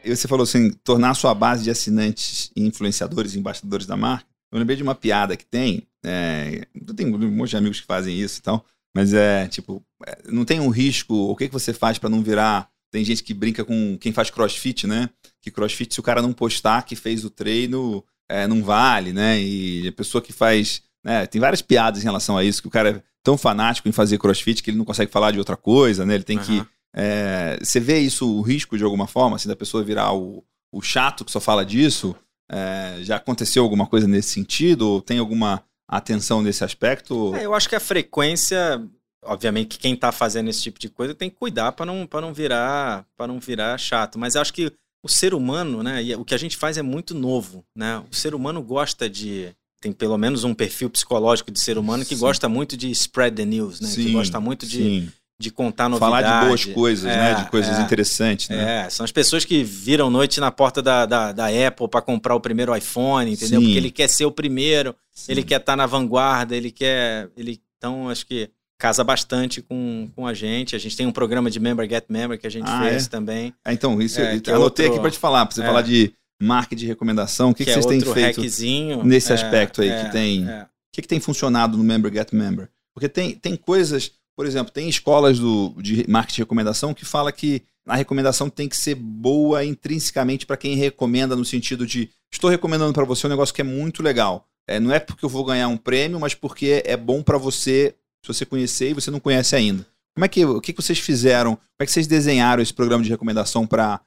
E você falou assim, tornar a sua base de assinantes e influenciadores e embaixadores da marca. Eu lembrei de uma piada que tem. É, eu tenho um monte de amigos que fazem isso e tal. Mas é tipo, é, não tem um risco. O que, que você faz para não virar. Tem gente que brinca com quem faz crossfit, né? Que crossfit, se o cara não postar que fez o treino, é, não vale, né? E a pessoa que faz. Né? Tem várias piadas em relação a isso, que o cara é tão fanático em fazer crossfit que ele não consegue falar de outra coisa, né? Ele tem que Aham. é, você vê isso, o risco de alguma forma, assim, da pessoa virar o, o chato que só fala disso? É, já aconteceu alguma coisa nesse sentido? Ou tem alguma atenção nesse aspecto? É, eu acho que a frequência, obviamente, que quem está fazendo esse tipo de coisa tem que cuidar para não, pra não virar para não virar chato. Mas eu acho que o ser humano, né? E o que a gente faz é muito novo, né? O ser humano gosta de tem pelo menos um perfil psicológico de ser humano que Sim. gosta muito de spread the news, né? que gosta muito de, sim. de contar novidade. Falar de boas coisas, É, né? De coisas é. interessantes, né? É, são as pessoas que viram noite na porta da, da, da Apple para comprar o primeiro iPhone, entendeu? Sim. Porque ele quer ser o primeiro, Sim. ele quer estar na vanguarda, ele quer. Ele, então, acho que casa bastante com, com a gente. A gente tem um programa de Member Get Member que a gente Ah, fez é? também, Ah, então, isso É, eu é anotei outro- aqui para te falar, para você é. falar de marca de recomendação. O que, que, que, vocês é têm outro feito? nesse É, aspecto aí é, que tem- é. O que, que tem funcionado no Member Get Member? Porque tem, tem coisas, por exemplo, tem escolas do, de marketing de recomendação que fala que a recomendação tem que ser boa intrinsecamente para quem recomenda, no sentido de estou recomendando para você um negócio que é muito legal. É, não é porque eu vou ganhar um prêmio, mas porque é bom para você, se você conhecer e você não conhece ainda. Como é que, o que, vocês fizeram? Como é que vocês desenharam esse programa de recomendação para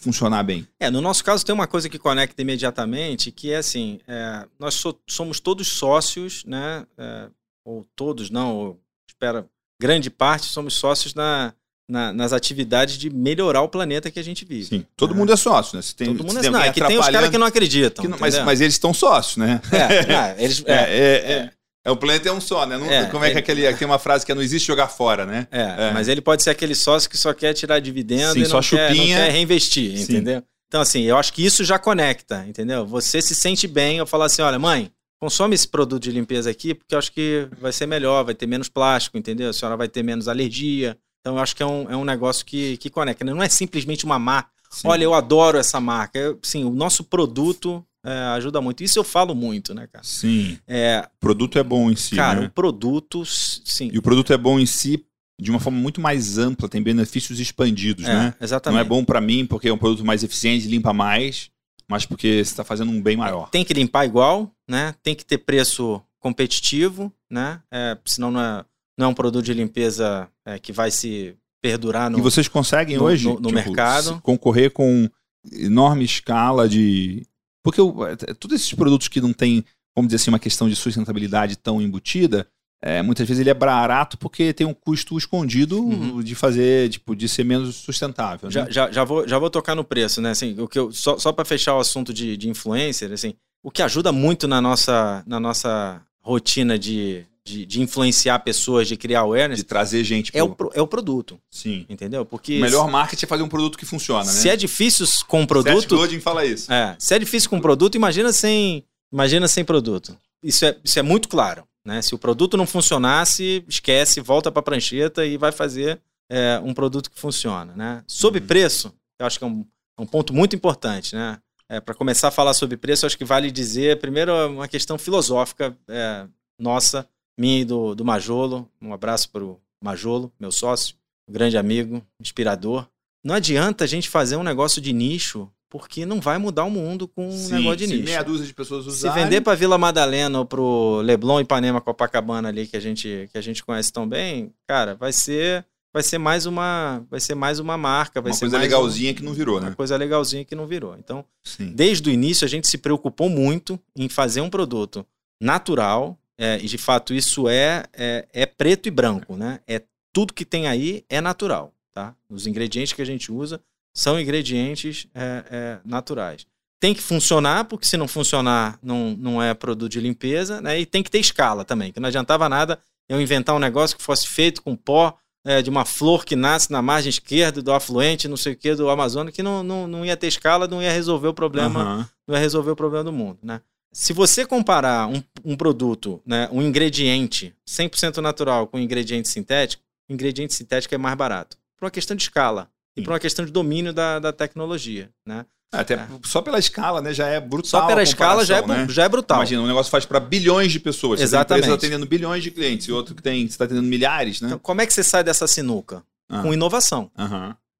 funcionar bem? É, no nosso caso tem uma coisa que conecta imediatamente, que é assim, é, nós so- somos todos sócios, né? é, ou todos não, ou, espera, grande parte somos sócios na, na- nas atividades de melhorar o planeta que a gente vive. Sim. Todo É. mundo é sócio, né? Se tem, Todo mundo se é não, é que tem os caras que não acreditam. que não- mas, mas eles estão sócios, né? É, não, eles, É, é, o planeta é um só, né? Não- É, como é que ele- aquele. Tem uma frase que é não existe jogar fora, né? É, É. mas ele pode ser aquele sócio que só quer tirar dividendo Sim, e só não, quer, não chupinha. quer reinvestir, Sim. entendeu? Então, assim, eu acho que isso já conecta, entendeu? Você se sente bem eu falar assim, olha, mãe, consome esse produto de limpeza aqui porque eu acho que vai ser melhor, vai ter menos plástico, entendeu? A senhora vai ter menos alergia. Então, eu acho que é um, é um negócio que, que conecta. né? Não é simplesmente uma marca. Sim. Olha, eu adoro essa marca. Eu, sim, o nosso produto é, ajuda muito. Isso eu falo muito, né, cara? Sim. É, O produto é bom em si. cara, né? o produto, sim. E o produto é bom em si de uma forma muito mais ampla, tem benefícios expandidos, É, né? exatamente. Não é bom pra mim porque é um produto mais eficiente, limpa mais, mas porque você está fazendo um bem maior. Tem que limpar igual, né? Tem que ter preço competitivo, né? É, senão não é, não é um produto de limpeza é, que vai se perdurar no. e vocês conseguem no- hoje no- no tipo, mercado? concorrer com enorme escala de. Porque o- é, todos esses produtos que não têm, vamos dizer assim, uma questão de sustentabilidade tão embutida, é, muitas vezes ele é barato porque tem um custo escondido Uhum. de fazer, tipo, de ser menos sustentável. Já, né? já, já, vou, já vou tocar no preço, né? Assim, o que eu, só só para fechar o assunto de, de influencer, assim, o que ajuda muito na nossa, na nossa rotina de, de, de influenciar pessoas, de criar awareness, De trazer gente é, o, pro- pro- é o produto, Sim. entendeu? Porque O melhor marketing é fazer um produto que funciona, né? se é difícil com Seth produto, Godin fala isso. É, se é difícil com produto, imagina sem, imagina sem produto. Isso é, isso é muito claro. Né? Se o produto não funcionasse, esquece, volta para a prancheta e vai fazer é, um produto que funciona. Né? Sobre Uhum. preço, eu acho que é um, é um ponto muito importante. Né? É, para começar a falar sobre preço, acho que vale dizer, primeiro, uma questão filosófica é, nossa minha e do, do Majolo. Um abraço para o Majolo, meu sócio, um grande amigo, inspirador. Não adianta a gente fazer um negócio de nicho, porque não vai mudar o mundo com um Sim, negócio de se nicho. meia dúzia de pessoas Se usarem... vender para Vila Madalena ou pro Leblon, Ipanema, Copacabana ali que a gente que a gente conhece tão bem, cara, vai ser vai ser mais uma vai ser mais uma marca, vai Uma ser coisa legalzinha que não virou, um- uma né? coisa legalzinha que não virou. Então, Sim. desde o início a gente se preocupou muito em fazer um produto natural é, e de fato isso é, é é preto e branco, né? É tudo que tem aí é natural, tá? Os ingredientes que a gente usa são ingredientes é, é, naturais. Tem que funcionar, porque se não funcionar, não, não é produto de limpeza, né? E tem que ter escala também, que não adiantava nada eu inventar um negócio que fosse feito com pó é, de uma flor que nasce na margem esquerda do afluente, não sei o que, do Amazonas, que não, não, não ia ter escala, não ia resolver o problema Aham. não é resolver o problema do mundo, né? Se você comparar um, um produto, né, um ingrediente 100% natural com um ingrediente sintético, o ingrediente sintético é mais barato. Por uma questão de escala e Sim. por uma questão de domínio da, da tecnologia, né? Até É. só pela escala, né? Já é brutal. Só pela escala já é, né? já é brutal. Imagina, um negócio faz para bilhões de pessoas. Você Exatamente. empresa atendendo bilhões de clientes e outro que tem, você está atendendo milhares, né? Então, como é que você sai dessa sinuca? Ah. Com inovação.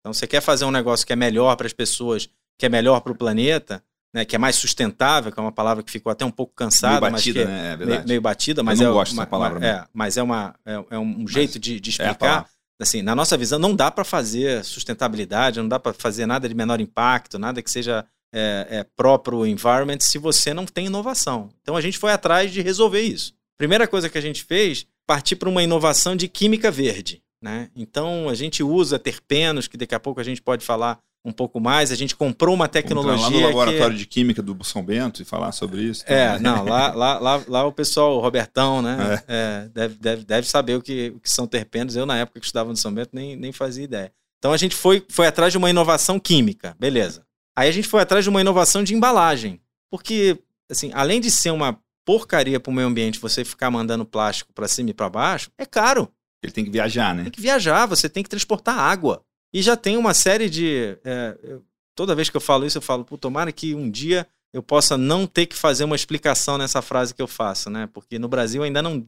Então, você quer fazer um negócio que é melhor para as pessoas, que é melhor para o planeta, né, que é mais sustentável, que é uma palavra que ficou até um pouco cansada, Meio mas batida, que é né? É meio, meio batida, mas não é gosto uma, dessa palavra é, mas é uma é, é um jeito de, de É explicar. assim, na nossa visão não dá para fazer sustentabilidade, não dá para fazer nada de menor impacto, nada que seja é, é, próprio environment se você não tem inovação. Então a gente foi atrás de resolver isso. Primeira coisa que a gente fez, partir para uma inovação de química verde. Né? Então a gente usa terpenos, que daqui a pouco a gente pode falar um pouco mais. A gente comprou uma Vamos entrar tecnologia lá no laboratório que... de química do São Bento e falar sobre isso. É, também. não, lá, lá, lá, lá o pessoal, o Robertão, né, é, deve, deve, deve saber o que, o que são terpenos. Eu, na época que estudava no São Bento, nem, nem fazia ideia. Então a gente foi, foi atrás de uma inovação química, beleza. Aí a gente foi atrás de uma inovação de embalagem. Porque, assim, além de ser uma porcaria para o meio ambiente você ficar mandando plástico para cima e para baixo, é caro. Ele tem que viajar, né? Tem que viajar, você tem que transportar água. E já tem uma série de. é, toda vez que eu falo isso, eu falo, tomara que um dia eu possa não ter que fazer uma explicação nessa frase que eu faço, né? Porque no Brasil ainda não.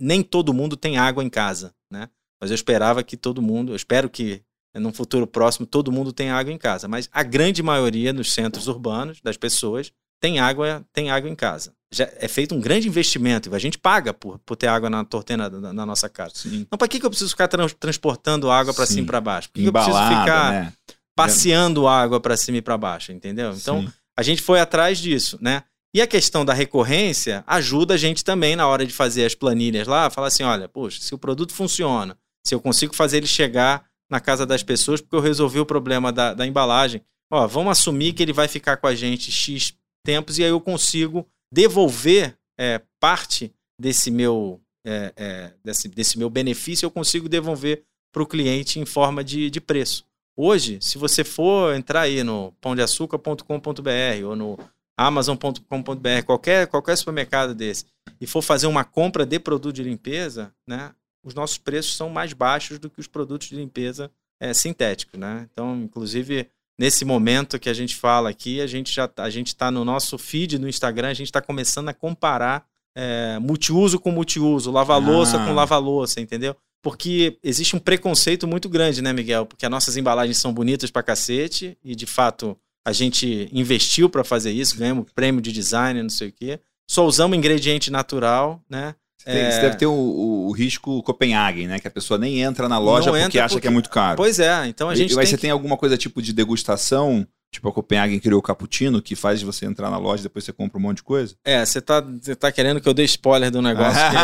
Nem todo mundo tem água em casa, né? Mas eu esperava que todo mundo, eu espero que num futuro próximo todo mundo tenha água em casa. Mas a grande maioria nos centros urbanos, das pessoas, tem água, tem água em casa. Já é feito um grande investimento, e a gente paga por, por ter água na torneira da, na nossa casa. Sim. Então, para que, que eu preciso ficar trans- transportando água para cima e para baixo? Por que, que eu preciso ficar né? passeando água para cima e para baixo? Entendeu? Então, Sim. a gente foi atrás disso, né? E a questão da recorrência ajuda a gente também na hora de fazer as planilhas lá, falar assim, olha, poxa, se o produto funciona, se eu consigo fazer ele chegar na casa das pessoas porque eu resolvi o problema da, da embalagem, ó, vamos assumir que ele vai ficar com a gente X tempos e aí eu consigo devolver é, parte desse meu, é, é, desse, desse meu benefício, eu consigo devolver para o cliente em forma de, de preço. Hoje, se você for entrar aí no pãodeaçucar.com.br ou no amazon.com.br, qualquer, qualquer supermercado desse, e for fazer uma compra de produto de limpeza, né, os nossos preços são mais baixos do que os produtos de limpeza é, sintéticos. Né? Então, inclusive, nesse momento que a gente fala aqui, a gente já tá- a gente está no nosso feed no Instagram, a gente está começando a comparar é, multiuso com multiuso, lava-louça Ah. com lava-louça, entendeu? Porque existe um preconceito muito grande, né, Miguel? Porque as nossas embalagens são bonitas pra cacete e, de fato, a gente investiu para fazer isso, ganhamos prêmio de design, não sei o quê. Só usamos ingrediente natural, né? Você, tem- É. você deve ter o, o- o risco Copenhagen, né? Que a pessoa nem entra na loja Não porque entra acha porque- que é muito caro. Pois é, então a gente e, mas tem você que- tem alguma coisa tipo de degustação? Tipo, a Copenhagen criou o cappuccino, que faz você entrar na loja e depois você compra um monte de coisa? É, você tá, você tá querendo que eu dê spoiler do negócio que, que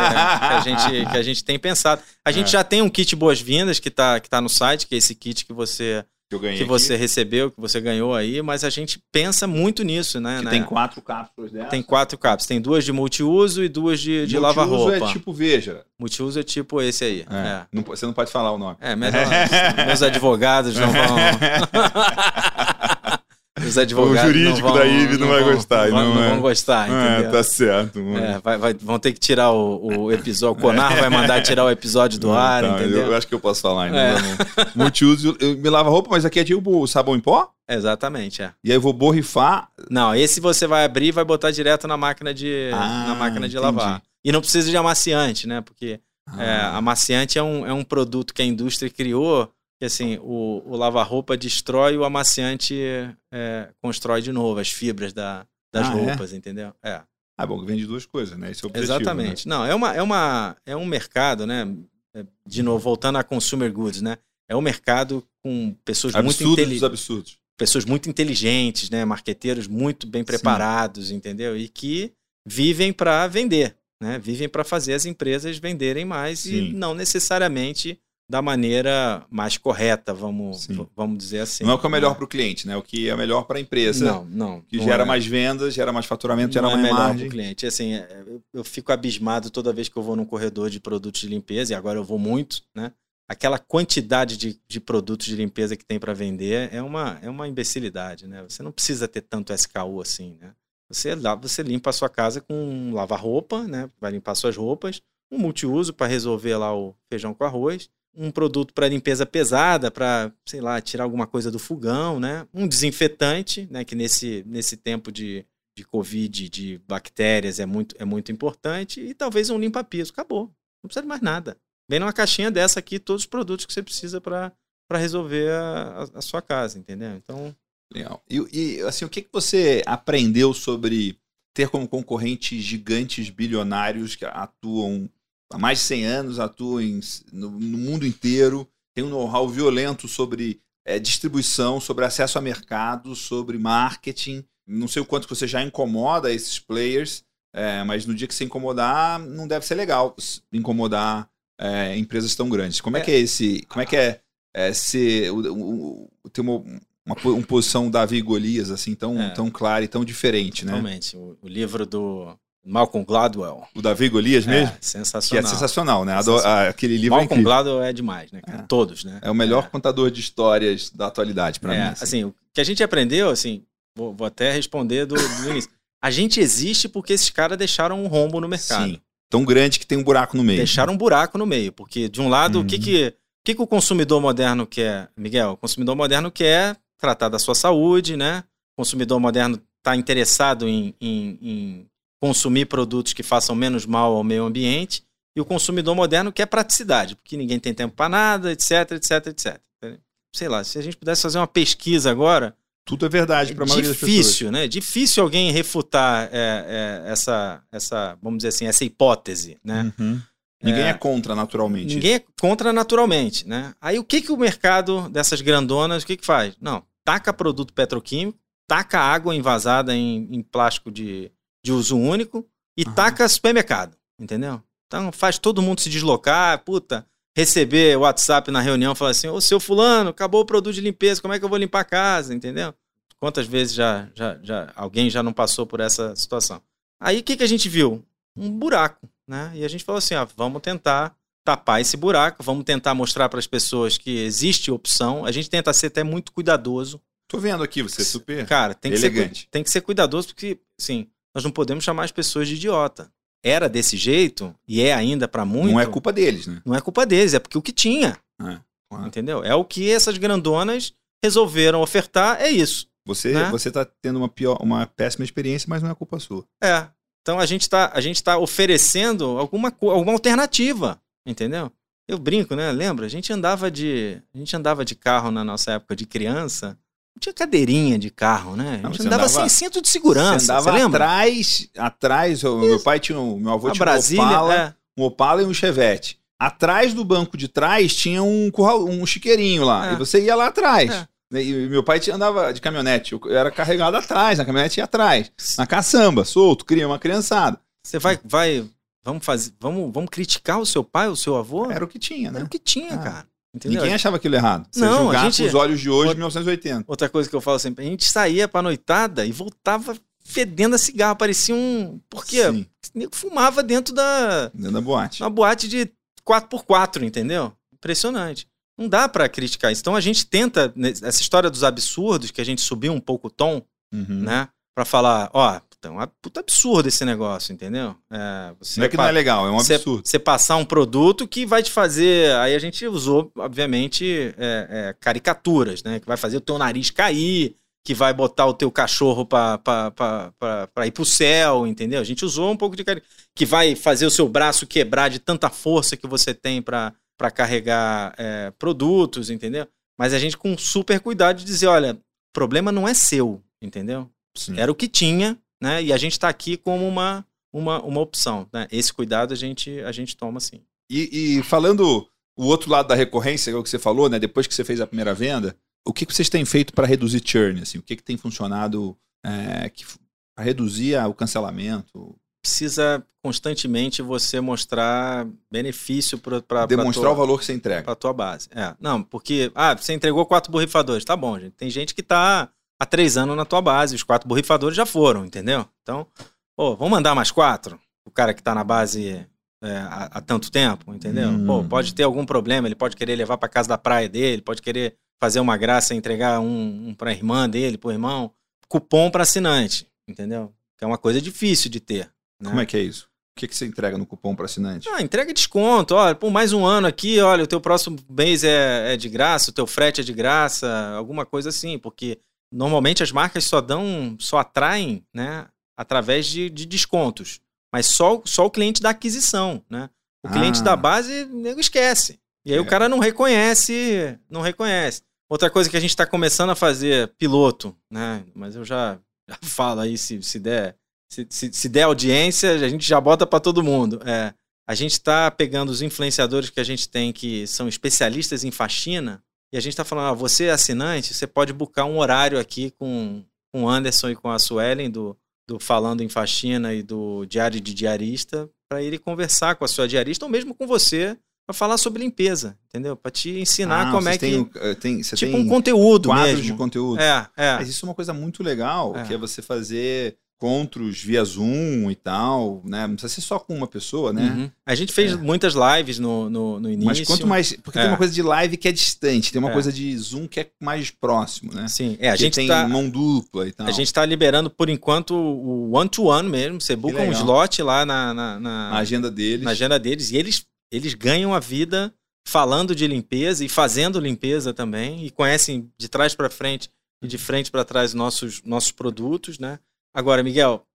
a, gente, que a gente tem pensado. A gente É. já tem um kit boas-vindas que tá, que tá no site, que é esse kit que você, Que eu ganhei. que aqui, você recebeu, que você ganhou aí, mas a gente pensa muito nisso, né? né? tem quatro cápsulas dessa. Tem quatro capas. Tem duas de multiuso e duas de, de Multiuso lava-roupa. é tipo, veja. Multiuso é tipo esse aí. É, É. não você não pode falar o nome. É, melhor. meus advogados não vão. Os advogados. O jurídico não vão, da IVE não vai vão- gostar, Não, vão- não não é? vão gostar, entendeu? É, tá certo. mano. É, vai- vai- vão ter que tirar o, o episódio. O Conar vai mandar tirar o episódio do ar, Tá, entendeu? Eu acho que eu posso falar ainda. É. não. Multiuso, eu me lava roupa, mas aqui é tipo o sabão em pó? Exatamente, é. E aí eu vou borrifar. Não, esse você vai abrir e vai botar direto na máquina de, Ah, na máquina de entendi. lavar. E não precisa de amaciante, né? Porque Ah. é, amaciante é um, é um produto que a indústria criou, que assim, o, o lava-roupa destrói, o amaciante é, constrói de novo as fibras da, das Ah, é? roupas, entendeu? É. Ah, bom, vende duas coisas, né? Esse é o objetivo. Exatamente. Não, é, uma, é, uma, é um mercado, né? É, De novo, voltando a consumer goods, né? É um mercado com pessoas Né? muito inteligentes dos absurdos. pessoas muito inteligentes, né, marqueteiros muito bem preparados, entendeu? E que vivem para vender, né? Vivem para fazer as empresas venderem mais Sim. e não necessariamente da maneira mais correta, vamos, vamos dizer assim. não é o que é melhor para o cliente, né? O que é melhor para a empresa. Não, não. Que não gera é. mais vendas, gera mais faturamento, gera não é mais melhor margem. para o cliente. Assim, é, eu, fico abismado toda vez que eu vou num corredor de produtos de limpeza, e agora eu vou muito, né? Aquela quantidade de, de produtos de limpeza que tem para vender é uma, é uma imbecilidade, né? Você não precisa ter tanto SKU assim, né? Você, lá, você limpa a sua casa com um lava-roupa, né? Vai limpar suas roupas, um multiuso para resolver lá o feijão com arroz, um produto para limpeza pesada, para, sei lá, tirar alguma coisa do fogão, né? Um desinfetante, né? Que nesse, nesse tempo de, de Covid, de bactérias, é muito, é muito importante. E talvez um limpa-piso. Acabou. Não precisa de mais nada. Vem numa caixinha dessa aqui todos os produtos que você precisa para resolver a, a- sua casa, entendeu? Então, Legal. E, e, assim, o que, que você aprendeu sobre ter como concorrente gigantes bilionários que atuam há mais de 100 anos, atuam em- no, no mundo inteiro, tem um know-how violento sobre eh, distribuição, sobre acesso a mercado, sobre marketing. Não sei o quanto você já incomoda esses players, eh, mas no dia que você incomodar, não deve ser legal incomodar eh, empresas tão grandes. Como é, É. que é esse. Como é que é, eh, ser, o, o- ter uma, uma, uma posição Davi e Golias, assim, tão, É. tão clara e tão diferente, né? realmente, o, o livro do Malcolm Gladwell. O Davi Golias mesmo? É, Que é sensacional. sensacional, né? Sensacional. ah, aquele livro é Malcolm incrível. Gladwell é demais, né? É. Todos, né? É o melhor É. contador de histórias da atualidade, pra É, mim. assim. o que a gente aprendeu, assim, vou, vou até responder do, do início. A gente existe porque esses caras deixaram um rombo no mercado. Sim. Tão grande que tem um buraco no meio. Deixaram um buraco no meio. Porque, de um lado, o que, Uhum. que, o que, que o consumidor moderno quer, Miguel? O consumidor moderno quer tratar da sua saúde, né? O consumidor moderno está interessado em, em- em consumir produtos que façam menos mal ao meio ambiente. E o consumidor moderno quer praticidade, porque ninguém tem tempo para nada, etc, etc, etc. Sei lá, se a gente pudesse fazer uma pesquisa agora, Tudo é verdade pra maioria das pessoas. difícil, né? Difícil alguém refutar é, é, essa, essa, vamos dizer assim, essa hipótese, né? Uhum. Ninguém é, É. contra naturalmente. Ninguém é contra naturalmente, né? Aí o que, que o mercado dessas grandonas, o que, que faz? Não, taca produto petroquímico, taca água envasada em, em plástico de, de uso único e Aham. taca supermercado, entendeu? Então faz todo mundo se deslocar, puta, receber WhatsApp na reunião e falar assim, ô seu fulano, acabou o produto de limpeza, como é que eu vou limpar a casa, entendeu? Quantas vezes já, já, já alguém já não passou por essa situação? Aí o que, que a gente viu? Um buraco, né? E a gente falou assim, ah, vamos tentar tapar esse buraco, vamos tentar mostrar para as pessoas que existe opção. A gente tenta ser até muito cuidadoso. Tô vendo aqui, você é super. Cara, tem que, ser, Elegante. tem que ser cuidadoso porque, sim, nós não podemos chamar as pessoas de idiota. Era desse jeito e é ainda para muito. Não é culpa deles, né? Não é culpa deles, é porque o que tinha, É, claro. entendeu? É o que essas grandonas resolveram ofertar, é isso. Você, Né? você tá tendo uma, pior, uma péssima experiência, mas não é culpa sua. É. Então a gente está a gente tá oferecendo alguma, alguma alternativa, entendeu? Eu brinco, né? Lembra? A gente andava de a gente andava de carro na nossa época de criança. Não tinha cadeirinha de carro, né? A gente andava, andava- sem cinto de segurança. você andava Você lembra? atrás, atrás, o meu pai tinha, um- meu avô A tinha Brasília, um Opala, é. um Opala e um Chevette. Atrás do banco de trás tinha um curral, um chiqueirinho lá. É. E você ia lá atrás. É. E meu pai andava de caminhonete. Eu era carregado atrás, na caminhonete ia atrás. Na caçamba, solto, cria uma criançada. Você vai vai vamos fazer, vamos vamos criticar o seu pai, o seu avô? Era o que tinha, Era né? o que tinha, Ah. cara. Entendeu? Ninguém achava aquilo errado. Você Não, a julgar gente- com os olhos de hoje, Outra- 1980. Outra coisa que eu falo sempre, a gente saía pra noitada e voltava fedendo a cigarro, parecia um, porque Sim, o nego fumava dentro da dentro da boate. uma boate de 4x4, entendeu? Impressionante. Não dá pra criticar isso. Então a gente tenta, né, essa história dos absurdos, que a gente subiu um pouco o tom, Uhum. né? Pra falar, ó, puta, é um puta absurdo esse negócio, entendeu? É, você Não é que não é legal, é um você- absurdo. Você passar um produto que vai te fazer. Aí a gente usou, obviamente, é, é, caricaturas, né? Que vai fazer o teu nariz cair, que vai botar o teu cachorro para ir pro céu, entendeu? A gente usou um pouco de que vai fazer o seu braço quebrar de tanta força que você tem para carregar é, produtos, entendeu? Mas a gente com super cuidado de dizer, olha, o problema não é seu, entendeu? Sim. Era o que tinha, né? E a gente está aqui como uma, uma, uma opção, né? Esse cuidado a gente, a gente toma sim. E, e falando o outro lado da recorrência, é o que você falou, né? Depois que você fez a primeira venda, o que, que vocês têm feito para reduzir churn? Assim? O que, que tem funcionado é, para reduzir o cancelamento? Precisa constantemente você mostrar benefício para demonstrar tua, o valor que você entrega para a tua base. É, não, porque ah, você entregou quatro borrifadores, tá bom, gente. Tem gente que está há três anos na tua base, os quatro borrifadores já foram, entendeu? Então, pô, vamos mandar mais quatro. O cara que está na base é, há, há, tanto tempo, entendeu? Hum. Pô, pode ter algum problema, ele pode querer levar para casa da praia dele, pode querer fazer uma graça, entregar um, um para a irmã dele, para o irmão. Cupom para assinante, entendeu? Que é uma coisa difícil de ter. Né? Como é que é isso? O que, que você entrega no cupom para assinante? Ah, entrega desconto. Olha, por mais um ano aqui, olha, o teu próximo mês é, é de graça, o teu frete é de graça, alguma coisa assim, porque normalmente as marcas só dão, só atraem, né, através de, de descontos. Mas só, só o cliente da aquisição, né? O cliente ah. da base, nego esquece. E aí é. o cara não reconhece, não reconhece. Outra coisa que a gente está começando a fazer, piloto, né? Mas eu já, já falo aí se, se der. Se, se, se der audiência, a gente já bota para todo mundo. É, a gente está pegando os influenciadores que a gente tem que são especialistas em faxina e a gente está falando, ah, você é assinante, você pode buscar um horário aqui com, com o Anderson e com a Suelen do, do Falando em Faxina e do Diário de Diarista para ele conversar com a sua diarista ou mesmo com você para falar sobre limpeza, entendeu? Para te ensinar ah, como é que tem, eh, tem tipo um conteúdo quadros mesmo. de conteúdo. É, é. Mas isso é uma coisa muito legal, é. que é você fazer encontros via Zoom e tal, né? Não precisa ser só com uma pessoa, né? Uhum. A gente fez é. muitas lives no, no, no, início. Mas quanto mais. Porque é. tem uma coisa de live que é distante, tem uma é. coisa de Zoom que é mais próximo, né? Sim, é. A que gente tem tá, mão dupla e tal. A gente está liberando, por enquanto, o one-to-one -one mesmo. Você busca um slot lá na, na, na, na agenda deles. Na agenda deles. E eles, eles ganham a vida falando de limpeza e fazendo limpeza também. E conhecem de trás para frente e de frente para trás nossos, nossos produtos, né? Agora, Miguel,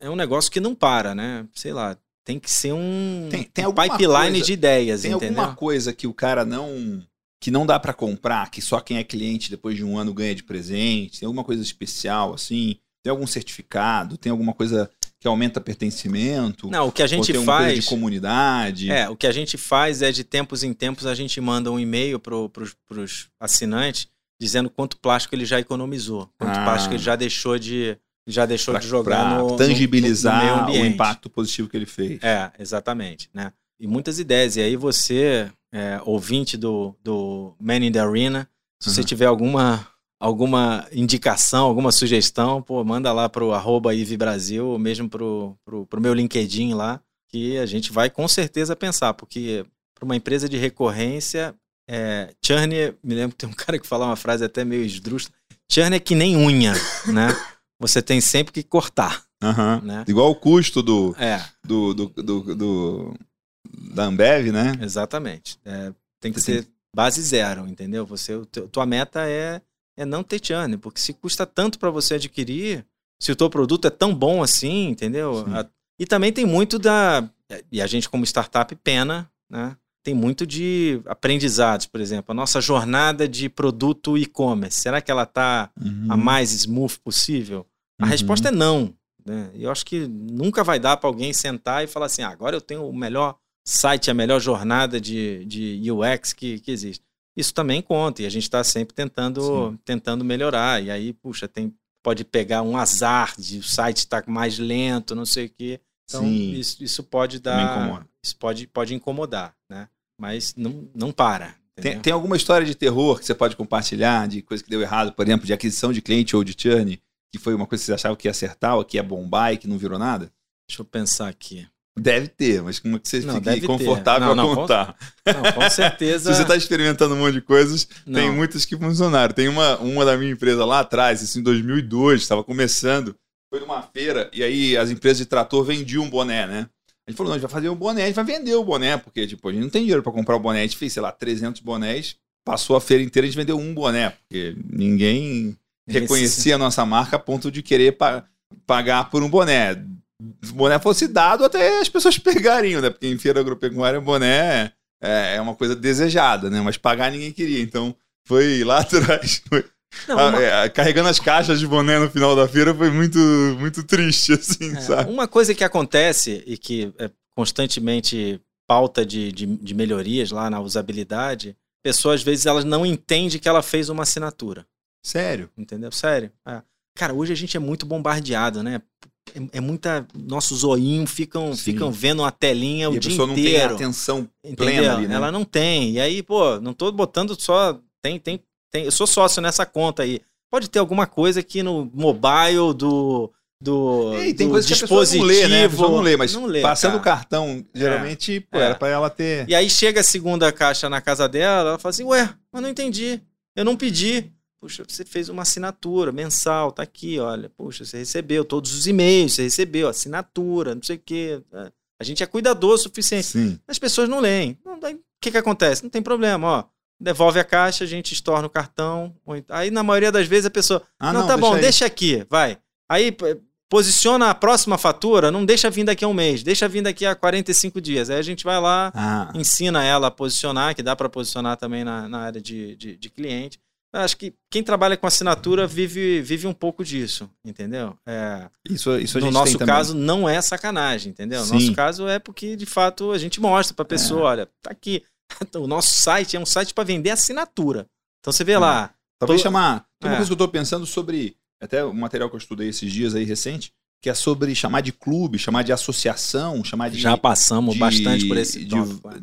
é um negócio que não para, né? Sei lá, tem que ser um, tem, tem um pipeline coisa, de ideias, tem entendeu? alguma coisa que o cara não que não dá para comprar, que só quem é cliente depois de um ano ganha de presente? Tem alguma coisa especial assim? Tem algum certificado? Tem alguma coisa que aumenta pertencimento? Não, o que a gente faz de comunidade. É, o que a gente faz é de tempos em tempos a gente manda um e-mail para os assinantes dizendo quanto plástico ele já economizou, quanto ah. plástico ele já deixou de já deixou pra, de jogar no, tangibilizar no, no o impacto positivo que ele fez. É, exatamente, né? E muitas ideias. E aí você, é, ouvinte do, do Man in the Arena, se uhum. você tiver alguma alguma indicação, alguma sugestão, pô, manda lá pro arroba Ive Brasil, ou mesmo pro, pro, pro meu LinkedIn lá, que a gente vai com certeza pensar, porque para uma empresa de recorrência, é, churn, me lembro que tem um cara que fala uma frase até meio esdrúxula, churn é que nem unha, né? você tem sempre que cortar. Uhum. Né? Igual o custo do, é. do, do, do, do, da Ambev, né? Exatamente. É, tem que você ser tem... base zero, entendeu? Você, tua meta é, é não ter churn, porque se custa tanto para você adquirir, se o teu produto é tão bom assim, entendeu? A, e também tem muito da. E a gente, como startup, pena, né? Tem muito de aprendizados, por exemplo. A nossa jornada de produto e-commerce, será que ela está uhum. a mais smooth possível? A uhum. resposta é não. Né? Eu acho que nunca vai dar para alguém sentar e falar assim: ah, agora eu tenho o melhor site, a melhor jornada de, de UX que, que existe. Isso também conta e a gente está sempre tentando, tentando melhorar. E aí, puxa, tem, pode pegar um azar de o site estar tá mais lento, não sei o quê. Então, isso, isso pode dar. Isso pode, pode incomodar, né? Mas não, não para. Tem, tem alguma história de terror que você pode compartilhar, de coisa que deu errado, por exemplo, de aquisição de cliente ou de churn? Que foi uma coisa que vocês achavam que ia acertar, ou que ia bombar e que não virou nada? Deixa eu pensar aqui. Deve ter, mas como é que você não, fique confortável não, não, a contar? Com, não, com certeza. Se você está experimentando um monte de coisas, não. tem muitas que funcionaram. Tem uma, uma da minha empresa lá atrás, isso em 2002, estava começando, foi numa feira, e aí as empresas de trator vendiam um boné, né? A gente falou, não, a gente vai fazer o um boné, a gente vai vender o boné, porque tipo, a gente não tem dinheiro para comprar o boné. A gente fez, sei lá, 300 bonés, passou a feira inteira, a gente vendeu um boné, porque ninguém reconhecia a nossa marca a ponto de querer pa pagar por um boné. Se o boné fosse dado, até as pessoas pegariam, né? Porque em feira agropecuária, o boné é, é uma coisa desejada, né? Mas pagar ninguém queria. Então, foi lá atrás. Foi... Não, uma... é, carregando as caixas de boné no final da feira foi muito, muito triste, assim, é, sabe? Uma coisa que acontece e que é constantemente pauta de, de, de melhorias lá na usabilidade, pessoas às vezes elas não entendem que ela fez uma assinatura. Sério? Entendeu? Sério. É. Cara, hoje a gente é muito bombardeado, né? É, é muita. Nossos zoinhos ficam, ficam vendo a telinha e o a dia inteiro. não tem atenção plena ali, né? Ela não tem. E aí, pô, não tô botando só. Tem, tem, tem. Eu sou sócio nessa conta aí. Pode ter alguma coisa aqui no mobile do. Do, e tem do coisa dispositivo. que a pessoa não lê, né? A pessoa não lê, mas não lê, passando o cartão, geralmente, é, pô, é. era pra ela ter. E aí chega a segunda caixa na casa dela, ela fala assim: Ué, mas não entendi. Eu não pedi. Puxa, você fez uma assinatura mensal, tá aqui, olha. Puxa, você recebeu todos os e-mails, você recebeu, assinatura, não sei o quê. A gente é cuidadoso o suficiente. Sim. As pessoas não leem. O que, que acontece? Não tem problema, ó. Devolve a caixa, a gente estorna o cartão. Aí, na maioria das vezes, a pessoa. Ah, não, não, tá deixa bom, aí. deixa aqui, vai. Aí posiciona a próxima fatura, não deixa vir daqui a um mês, deixa vir daqui a 45 dias. Aí a gente vai lá, ah. ensina ela a posicionar, que dá para posicionar também na, na área de, de, de cliente. Acho que quem trabalha com assinatura vive, vive um pouco disso, entendeu? É, isso, isso no nosso caso, também. não é sacanagem, entendeu? Sim. No nosso caso é porque, de fato, a gente mostra para a pessoa: é. olha, tá aqui. O nosso site é um site para vender assinatura. Então você vê é. lá. Talvez tô... chamar. Tem uma coisa que eu estou pensando sobre. Até o material que eu estudei esses dias aí recente, que é sobre chamar de clube, chamar de associação, chamar de. Já passamos de, bastante por esse de,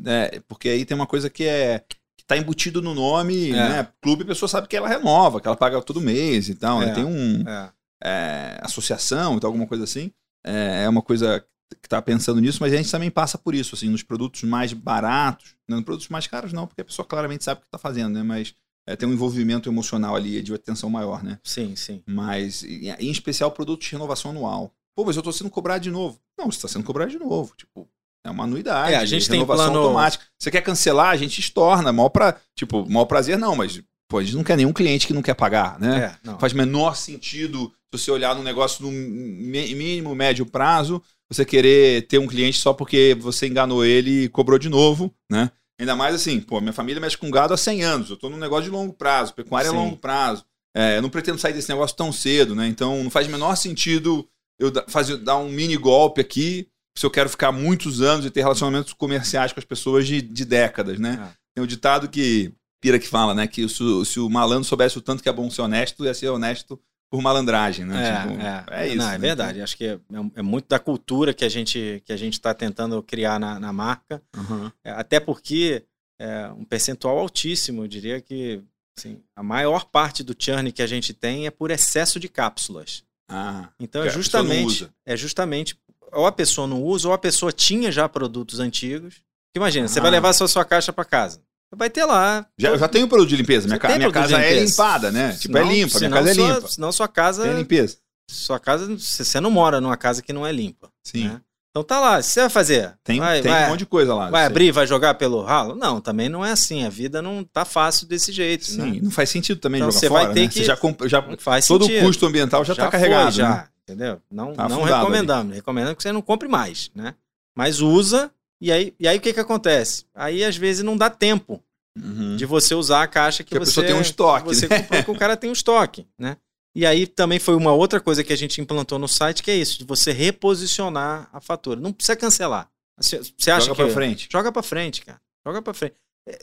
é, Porque aí tem uma coisa que é tá embutido no nome, é. né? Clube, a pessoa sabe que ela renova, que ela paga todo mês e tal. Né? É. Né? Tem um. É. É, associação e tal, alguma coisa assim. É, é uma coisa que tá pensando nisso, mas a gente também passa por isso, assim, nos produtos mais baratos, não nos produtos mais caros não, porque a pessoa claramente sabe o que tá fazendo, né? Mas é, tem um envolvimento emocional ali de atenção maior, né? Sim, sim. Mas, em, especial, produtos de renovação anual. Pô, mas eu tô sendo cobrado de novo. Não, você está sendo cobrado de novo. Tipo, é uma anuidade. É, a gente tem plano automática. Você quer cancelar, a gente estorna. Mal pra, tipo, mal prazer não, mas pô, a gente não quer nenhum cliente que não quer pagar, né? É, Faz menor sentido se você olhar num negócio no mínimo, médio prazo, você querer ter um cliente só porque você enganou ele e cobrou de novo, né? Ainda mais assim, pô, minha família mexe com gado há 100 anos, eu tô num negócio de longo prazo, pecuária Sim. é longo prazo. É, eu não pretendo sair desse negócio tão cedo, né? Então não faz menor sentido eu fazer, dar um mini golpe aqui se eu quero ficar muitos anos e ter relacionamentos comerciais com as pessoas de, de décadas, né? É. Tem o ditado que Pira que fala, né? Que se, se, o malandro soubesse o tanto que é bom ser honesto, ia ser honesto por malandragem, né? É, tipo, é. é isso. Não, é né? verdade. Acho que é, é, muito da cultura que a gente que a gente está tentando criar na, na marca. Uhum. até porque é um percentual altíssimo, eu diria que assim, a maior parte do churn que a gente tem é por excesso de cápsulas. Ah, então é justamente, é justamente ou a pessoa não usa, ou a pessoa tinha já produtos antigos. Imagina, ah. você vai levar a sua, sua caixa para casa. Vai ter lá. Já, já tem o produto de limpeza. Minha, ca minha casa é limpada, né? Tipo, é senão, é limpa. Minha casa é limpa. Sua, senão sua casa. Tem limpeza. Sua casa. Você não mora numa casa que não é limpa. Sim. Né? Então tá lá. Você vai fazer? Tem, vai, tem vai, um monte de coisa lá. Vai abrir, vai jogar pelo ralo? Não, também não é assim. A vida não tá fácil desse jeito. Sim, né? não faz sentido também então, jogar você fora. Vai ter né? que... Você já, já faz todo sentido. o custo ambiental já, já tá carregado. Foi, já. Né? Entendeu? Não, tá não recomendamos. Ali. Recomendamos que você não compre mais, né? Mas usa, e aí, e aí o que, que acontece? Aí às vezes não dá tempo uhum. de você usar a caixa que, que você. A tem um estoque. Você né? comprou, que o cara tem um estoque, né? E aí também foi uma outra coisa que a gente implantou no site, que é isso, de você reposicionar a fatura. Não precisa cancelar. Você acha joga que. Pra frente. Joga pra frente, cara. Joga pra frente.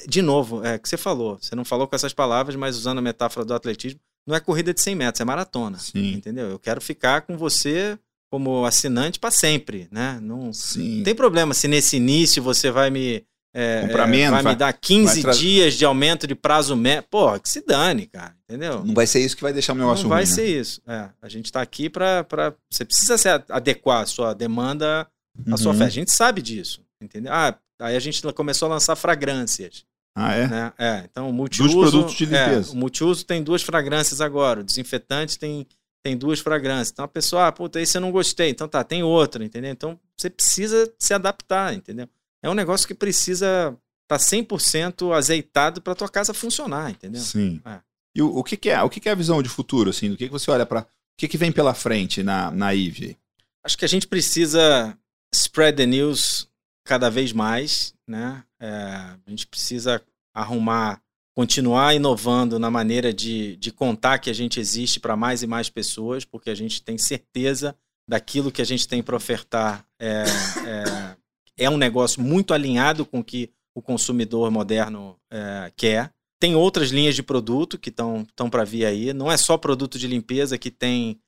De novo, é que você falou. Você não falou com essas palavras, mas usando a metáfora do atletismo, não é corrida de 100 metros, é maratona. Sim. Entendeu? Eu quero ficar com você como assinante para sempre, né? Não, não tem problema se nesse início você vai me é, Comprar menos, vai, vai me dar 15 dias de aumento de prazo médio. Pô, que se dane, cara, entendeu? Não vai ser isso que vai deixar o meu Não vai ruim, ser né? isso. É, a gente está aqui para. Você precisa se adequar a sua demanda à Uhum. sua oferta. A gente sabe disso, entendeu? Ah, aí a gente começou a lançar fragrâncias. Ah, é? Né? É, então o multiuso. Dos produtos de limpeza. É, o multiuso tem duas fragrâncias agora. O desinfetante tem, tem duas fragrâncias. Então a pessoa, ah, puta, aí você não gostei. Então tá, tem outra, entendeu? Então você precisa se adaptar, entendeu? É um negócio que precisa estar tá 100% azeitado para tua casa funcionar, entendeu? Sim. É. E o, o que, que, é? O que, que, é a visão de futuro, assim? Do que, que você olha para... O que, que vem pela frente na, na IVE? Acho que a gente precisa spread the news cada vez mais, né? É, a gente precisa arrumar, continuar inovando na maneira de, de contar que a gente existe para mais e mais pessoas, porque a gente tem certeza daquilo que a gente tem para ofertar é, é, é, um negócio muito alinhado com o que o consumidor moderno é, quer. Tem outras linhas de produto que estão para vir aí. Não é só produto de limpeza que tem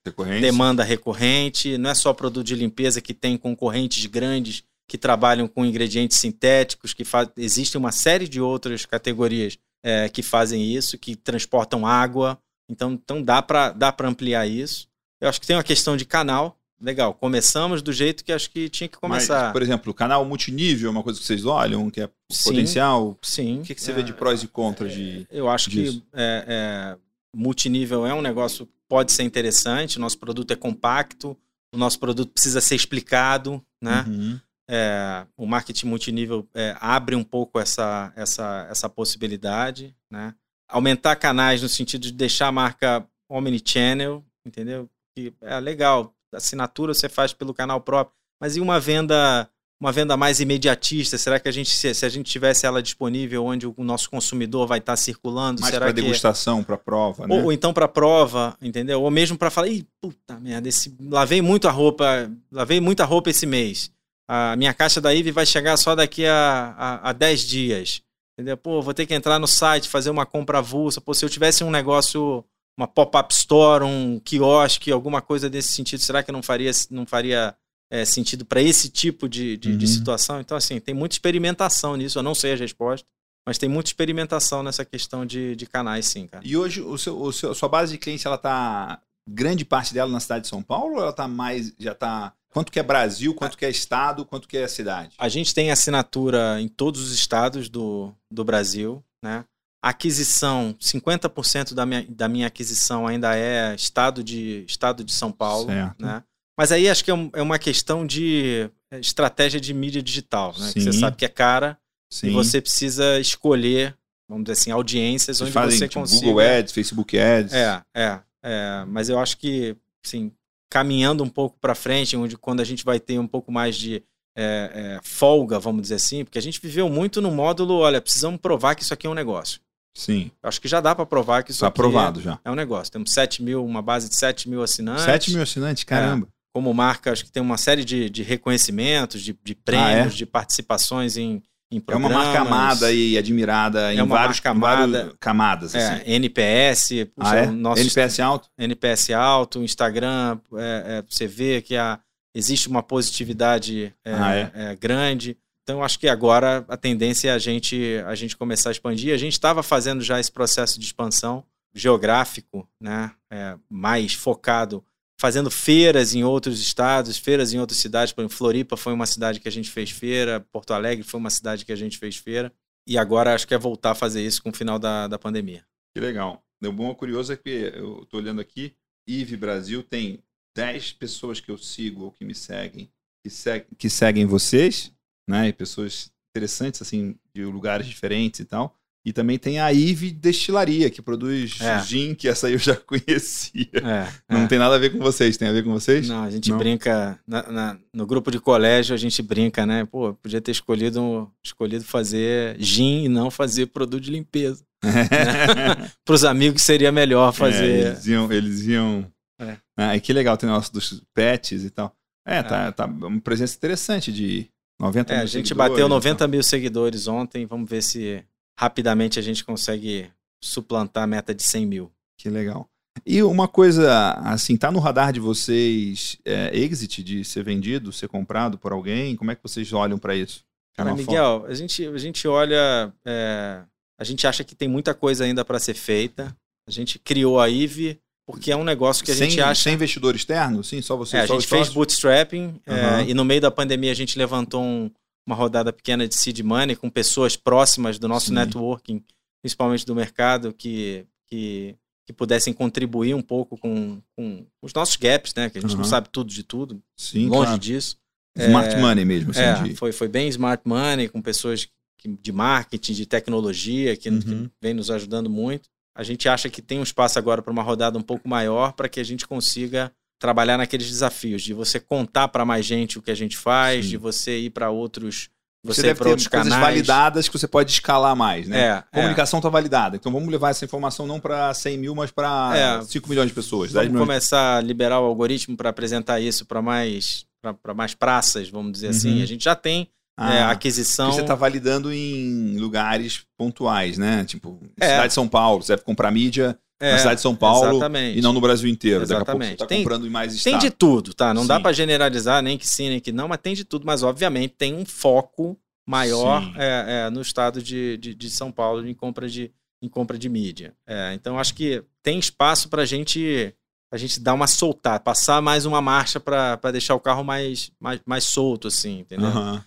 demanda recorrente, não é só produto de limpeza que tem concorrentes grandes que trabalham com ingredientes sintéticos, que existe uma série de outras categorias é, que fazem isso, que transportam água. Então, então dá para dá ampliar isso. Eu acho que tem uma questão de canal. Legal, começamos do jeito que acho que tinha que começar. Mas, por exemplo, canal multinível é uma coisa que vocês olham, que é sim, potencial? Sim. O que, que você é, vê de prós e contras de Eu acho disso? que é, é, multinível é um negócio pode ser interessante, nosso produto é compacto, o nosso produto precisa ser explicado, né? Uhum é, o marketing multinível é, abre um pouco essa, essa, essa possibilidade, né? Aumentar canais no sentido de deixar a marca omnichannel, entendeu? Que é legal, assinatura você faz pelo canal próprio, mas e uma venda uma venda mais imediatista? Será que a gente, se, a gente tivesse ela disponível onde o nosso consumidor vai estar circulando? Mais para degustação, para prova, né? Ou, ou então para prova, entendeu? Ou mesmo para falar, ih, puta merda, esse, lavei muito a roupa, lavei muita roupa esse mês a minha caixa da IVE vai chegar só daqui a, a, a 10 dias. Entendeu? Pô, vou ter que entrar no site, fazer uma compra avulsa. Pô, se eu tivesse um negócio, uma pop-up store, um quiosque, alguma coisa desse sentido, será que não faria, não faria é, sentido para esse tipo de, de, uhum. de, situação? Então, assim, tem muita experimentação nisso. Eu não sei a resposta, mas tem muita experimentação nessa questão de, de canais, sim, cara. E hoje, o seu, o seu, sua base de clientes, ela tá grande parte dela na cidade de São Paulo ou ela tá mais, já está Quanto que é Brasil, quanto que é estado, quanto que é cidade? A gente tem assinatura em todos os estados do, do Brasil, né? aquisição, 50% da minha, da minha aquisição ainda é estado de, estado de São Paulo, certo. né? Mas aí acho que é, é uma questão de é, estratégia de mídia digital, né? Que você sabe que é cara Sim. e você precisa escolher, vamos dizer assim, audiências Vocês onde fazem, você tipo, consiga... Google Ads, Facebook Ads. É, é, é. Mas eu acho que, sim, caminhando um pouco para frente, onde quando a gente vai ter um pouco mais de é, é, folga, vamos dizer assim, porque a gente viveu muito no módulo, olha, precisamos provar que isso aqui é um negócio. Sim. Acho que já dá para provar que isso tá aprovado é, já. é um negócio. Temos 7 mil, uma base de 7 mil assinantes. 7 mil assinantes, caramba. É, como marca, acho que tem uma série de, de reconhecimentos, de, de prêmios, ah, é? de participações em, é uma marca amada e admirada é em, vários, camada, camadas. É, assim. NPS, puxa, ah, é? nosso NPS alto? NPS alto, Instagram, é, é, você vê que a, existe uma positividade é, ah, grande. Então, acho que agora a tendência é a gente, a gente começar a expandir. A gente estava fazendo já esse processo de expansão geográfico, né, mais focado fazendo feiras em outros estados, feiras em outras cidades. Por exemplo, Floripa foi uma cidade que a gente fez feira, Porto Alegre foi uma cidade que a gente fez feira. E agora acho que é voltar a fazer isso com o final da, da pandemia. Que legal. O bom curioso é que eu estou olhando aqui, IVE Brasil tem 10 pessoas que eu sigo ou que me seguem, que, que seguem vocês, né? E pessoas interessantes, assim, de lugares diferentes e tal. E também tem a Ive Destilaria, que produz é. gin, que essa eu já conhecia. É, não é. tem nada a ver com vocês, tem a ver com vocês? Não, a gente não? brinca, na, na, no grupo de colégio a gente brinca, né? Pô, podia ter escolhido, escolhido fazer gin e não fazer produto de limpeza. né? Para os amigos seria melhor é, fazer. eles iam... Eles iam... É. Ah, e que legal, tem o nosso dos pets e tal. É, tá, é. tá uma presença interessante de 90 é, mil A gente bateu 90 mil seguidores ontem, vamos ver se rapidamente a gente consegue suplantar a meta de 100 mil. Que legal. E uma coisa, assim, tá no radar de vocês é, exit de ser vendido, ser comprado por alguém? Como é que vocês olham para isso? Cara, Miguel, a gente, a gente olha, é, a gente acha que tem muita coisa ainda para ser feita. A gente criou a IVE porque é um negócio que a sem, gente acha. Sem investidor externo? Sim, só você. É, só a gente fez bootstrapping uhum. e no meio da pandemia a gente levantou um, uma rodada pequena de seed money com pessoas próximas do nosso Sim. networking, principalmente do mercado, que, que, que, pudessem contribuir um pouco com, com os nossos gaps, né? Que a gente uhum. não sabe tudo de tudo, Sim, longe claro. disso. Smart é, money mesmo. Assim, é, de... foi, foi bem smart money, com pessoas que, de marketing, de tecnologia, que, uhum. que vem nos ajudando muito. a gente acha que tem um espaço agora para uma rodada um pouco maior para que a gente consiga trabalhar naqueles desafios de você contar para mais gente o que a gente faz, Sim. de você ir para outros você, você deve ter coisas canais. validadas que você pode escalar mais, né? É, Comunicação está é. validada. Então vamos levar essa informação não para 100 mil, mas para é, 5 milhões de pessoas. Vamos começar a liberar o algoritmo para apresentar isso para mais, mais praças, vamos dizer assim. uhum. assim. A gente já tem ah, é, aquisição. Você está validando em lugares pontuais, né? Tipo, é. cidade de São Paulo, você deve comprar mídia é, na cidade de São Paulo exatamente. e não no Brasil inteiro. Exatamente. Daqui a pouco você está comprando em mais estados. Tem de tudo, tá? Não Sim. dá para generalizar nem que sim, nem que não, mas tem de tudo. Mas, obviamente, tem um foco maior é, é, no estado de, de, de, São Paulo em compra de, em compra de mídia. É, então, acho que tem espaço para gente, a gente dar uma soltar, passar mais uma marcha para deixar o carro mais, mais, mais solto, assim, entendeu? Uhum.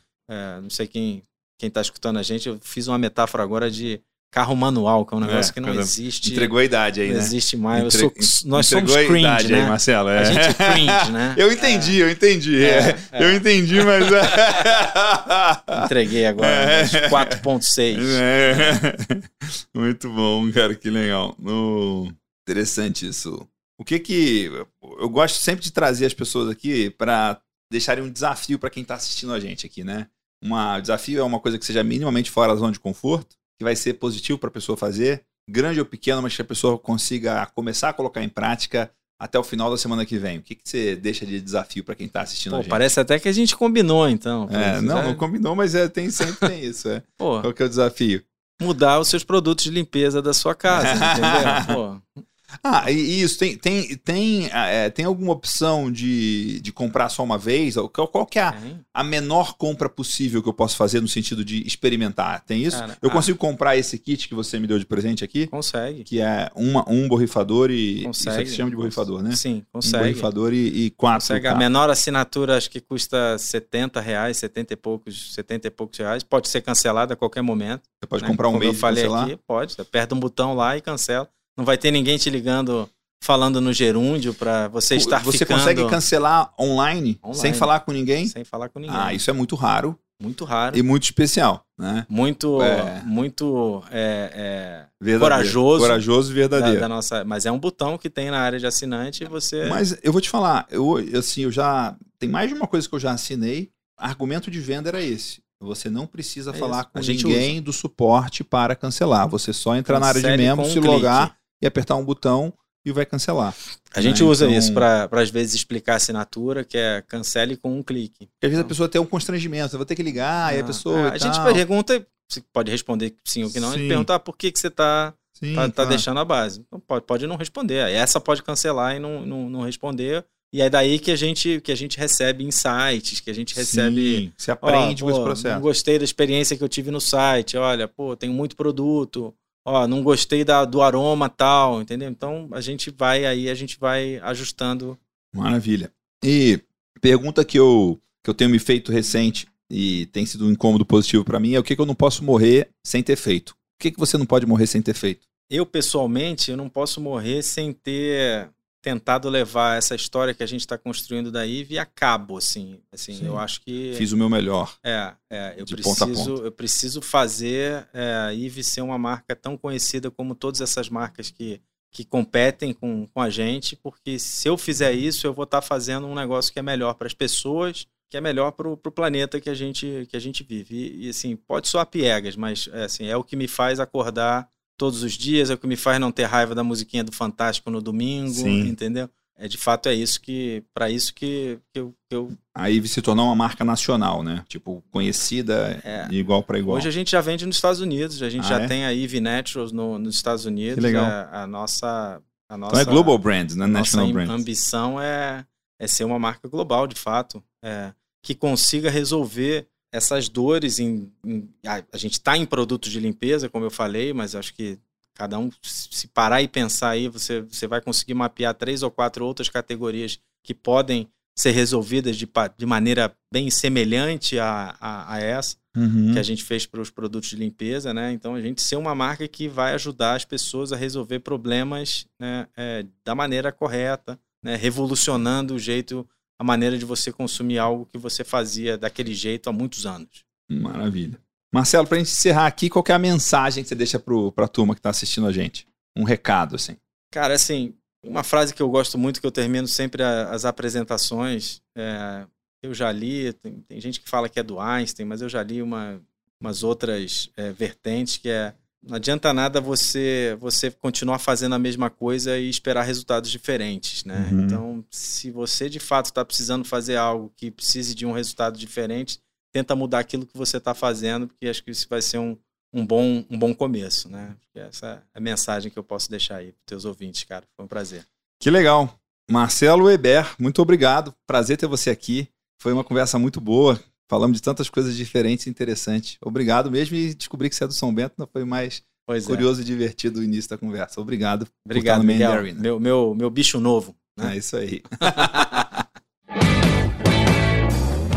não sei quem está escutando a gente, eu fiz uma metáfora agora de carro manual, que é um negócio é, que não existe. Entregou a idade aí, não né? Não existe mais. Entre... Sou, nós somos cringe, a idade né? aí, Marcelo. É. A gente é cringe, né? Eu entendi, eu entendi. É, é. Eu entendi, mas... Entreguei agora, 4.6. Muito bom, cara, que legal. No... Interessante isso. O que que... Eu gosto sempre de trazer as pessoas aqui para deixarem um desafio para quem está assistindo a gente aqui, né? Um desafio é uma coisa que seja minimamente fora da zona de conforto, que vai ser positivo para a pessoa fazer, grande ou pequeno, mas que a pessoa consiga começar a colocar em prática até o final da semana que vem. O que, que você deixa de desafio para quem está assistindo Pô, a gente? Parece até que a gente combinou, então. É, não, não combinou, mas é, tem, sempre tem isso. É. Pô, Qual que é o desafio? Mudar os seus produtos de limpeza da sua casa, entendeu? Pô. Ah, e isso, tem, tem, tem, é, tem alguma opção de, de comprar só uma vez? Qual, qual que é a, a, menor compra possível que eu posso fazer no sentido de experimentar? Tem isso? Cara, eu ah, consigo comprar esse kit que você me deu de presente aqui? Consegue. Que é uma, um borrifador e. Consegue. Isso se chama de borrifador, né? Sim, consegue. Um borrifador e, e quatro. Consegue. A menor assinatura acho que custa 70 reais, 70 e poucos, 70 e poucos reais. Pode ser cancelada a qualquer momento. Você pode né? comprar um Como mês eu falei aqui, pode. Aperta um botão lá e cancela. Não vai ter ninguém te ligando falando no gerúndio para você estar você ficando... consegue cancelar online, online, sem falar com ninguém? Sem falar com ninguém. Ah, isso é muito raro. Muito raro. E muito especial, né? Muito, é. muito é, é, corajoso. Corajoso e verdadeiro. Da, da, nossa, mas é um botão que tem na área de assinante e você... Mas eu vou te falar, eu, assim, eu já... Tem mais de uma coisa que eu já assinei. Argumento de venda era esse. Você não precisa é falar com ninguém usa. do suporte para cancelar. Você só entrar na área de membros, se logar clique. E apertar um botão e vai cancelar. A gente né? usa então... isso para, às vezes, explicar a assinatura, que é cancele com um clique. Porque às vezes a pessoa tem um constrangimento, vou ter que ligar, ah, e a pessoa. a gente pergunta, você pode responder sim ou que não, sim. e perguntar por que, que você está tá, tá deixando a base. Então, pode, pode não responder. Essa pode cancelar e não, não, não responder. E é daí que a gente, que a gente recebe insights, que a gente recebe. Sim, você aprende com esse processo. Não gostei da experiência que eu tive no site. Olha, pô, tenho muito produto ó, não gostei da, do aroma tal, entendeu? Então a gente vai aí, a gente vai ajustando. Maravilha. E pergunta que eu, que eu tenho me feito recente e tem sido um incômodo positivo para mim é o que, que eu não posso morrer sem ter feito. O que, que você não pode morrer sem ter feito? Eu, pessoalmente, eu não posso morrer sem ter tentado levar essa história que a gente está construindo da IVE a cabo, assim. Assim, Sim. eu acho que fiz o meu melhor. É, é eu preciso, ponta eu preciso fazer é, a IVE ser uma marca tão conhecida como todas essas marcas que que competem com, com a gente, porque se eu fizer isso, eu vou estar tá fazendo um negócio que é melhor para as pessoas, que é melhor para o planeta que a gente que a gente vive. E, e assim, pode soar piegas, mas é, assim, é o que me faz acordar todos os dias, é o que me faz não ter raiva da musiquinha do Fantástico no domingo, Sim. entendeu? É de fato é isso que para isso que, que, eu, que eu aí se tornou uma marca nacional, né? Tipo conhecida é. igual para igual. Hoje a gente já vende nos Estados Unidos, a gente ah, já é? tem a Eve Naturals no, nos Estados Unidos. Que legal. É, a nossa a nossa então é global brand, né? National brand. A ambição é é ser uma marca global, de fato, é, que consiga resolver essas dores em, em a, a, gente está em produtos de limpeza, como eu falei, mas acho que cada um se parar e pensar aí, você, você vai conseguir mapear três ou quatro outras categorias que podem ser resolvidas de, de maneira bem semelhante a, a, a essa uhum. que a gente fez para os produtos de limpeza, né? Então a gente ser uma marca que vai ajudar as pessoas a resolver problemas né, é, da maneira correta, né? revolucionando o jeito a maneira de você consumir algo que você fazia daquele jeito há muitos anos. Maravilha. Marcelo, para a gente encerrar aqui, qual é a mensagem que você deixa para a turma que está assistindo a gente? um recado, assim. Cara, assim, uma frase que eu gosto muito, que eu termino sempre as apresentações, é, eu já li, tem, tem, gente que fala que é do Einstein, mas eu já li uma, umas outras é, vertentes que é não adianta nada você você continuar fazendo a mesma coisa e esperar resultados diferentes, né? Uhum. Então, se você de fato está precisando fazer algo que precise de um resultado diferente, tenta mudar aquilo que você está fazendo, porque acho que isso vai ser um, um, bom, um bom começo, né? Essa é a mensagem que eu posso deixar aí para teus ouvintes, cara. Foi um prazer. Que legal. Marcelo Eber, muito obrigado. Prazer ter você aqui. Foi uma conversa muito boa. Falamos de tantas coisas diferentes e interessantes. Obrigado mesmo e descobri que você é do São Bento, não foi mais pois é. curioso é. e divertido o início da conversa. Obrigado. Obrigado, Miguel. Meu, meu, meu bicho novo. Né? É isso aí.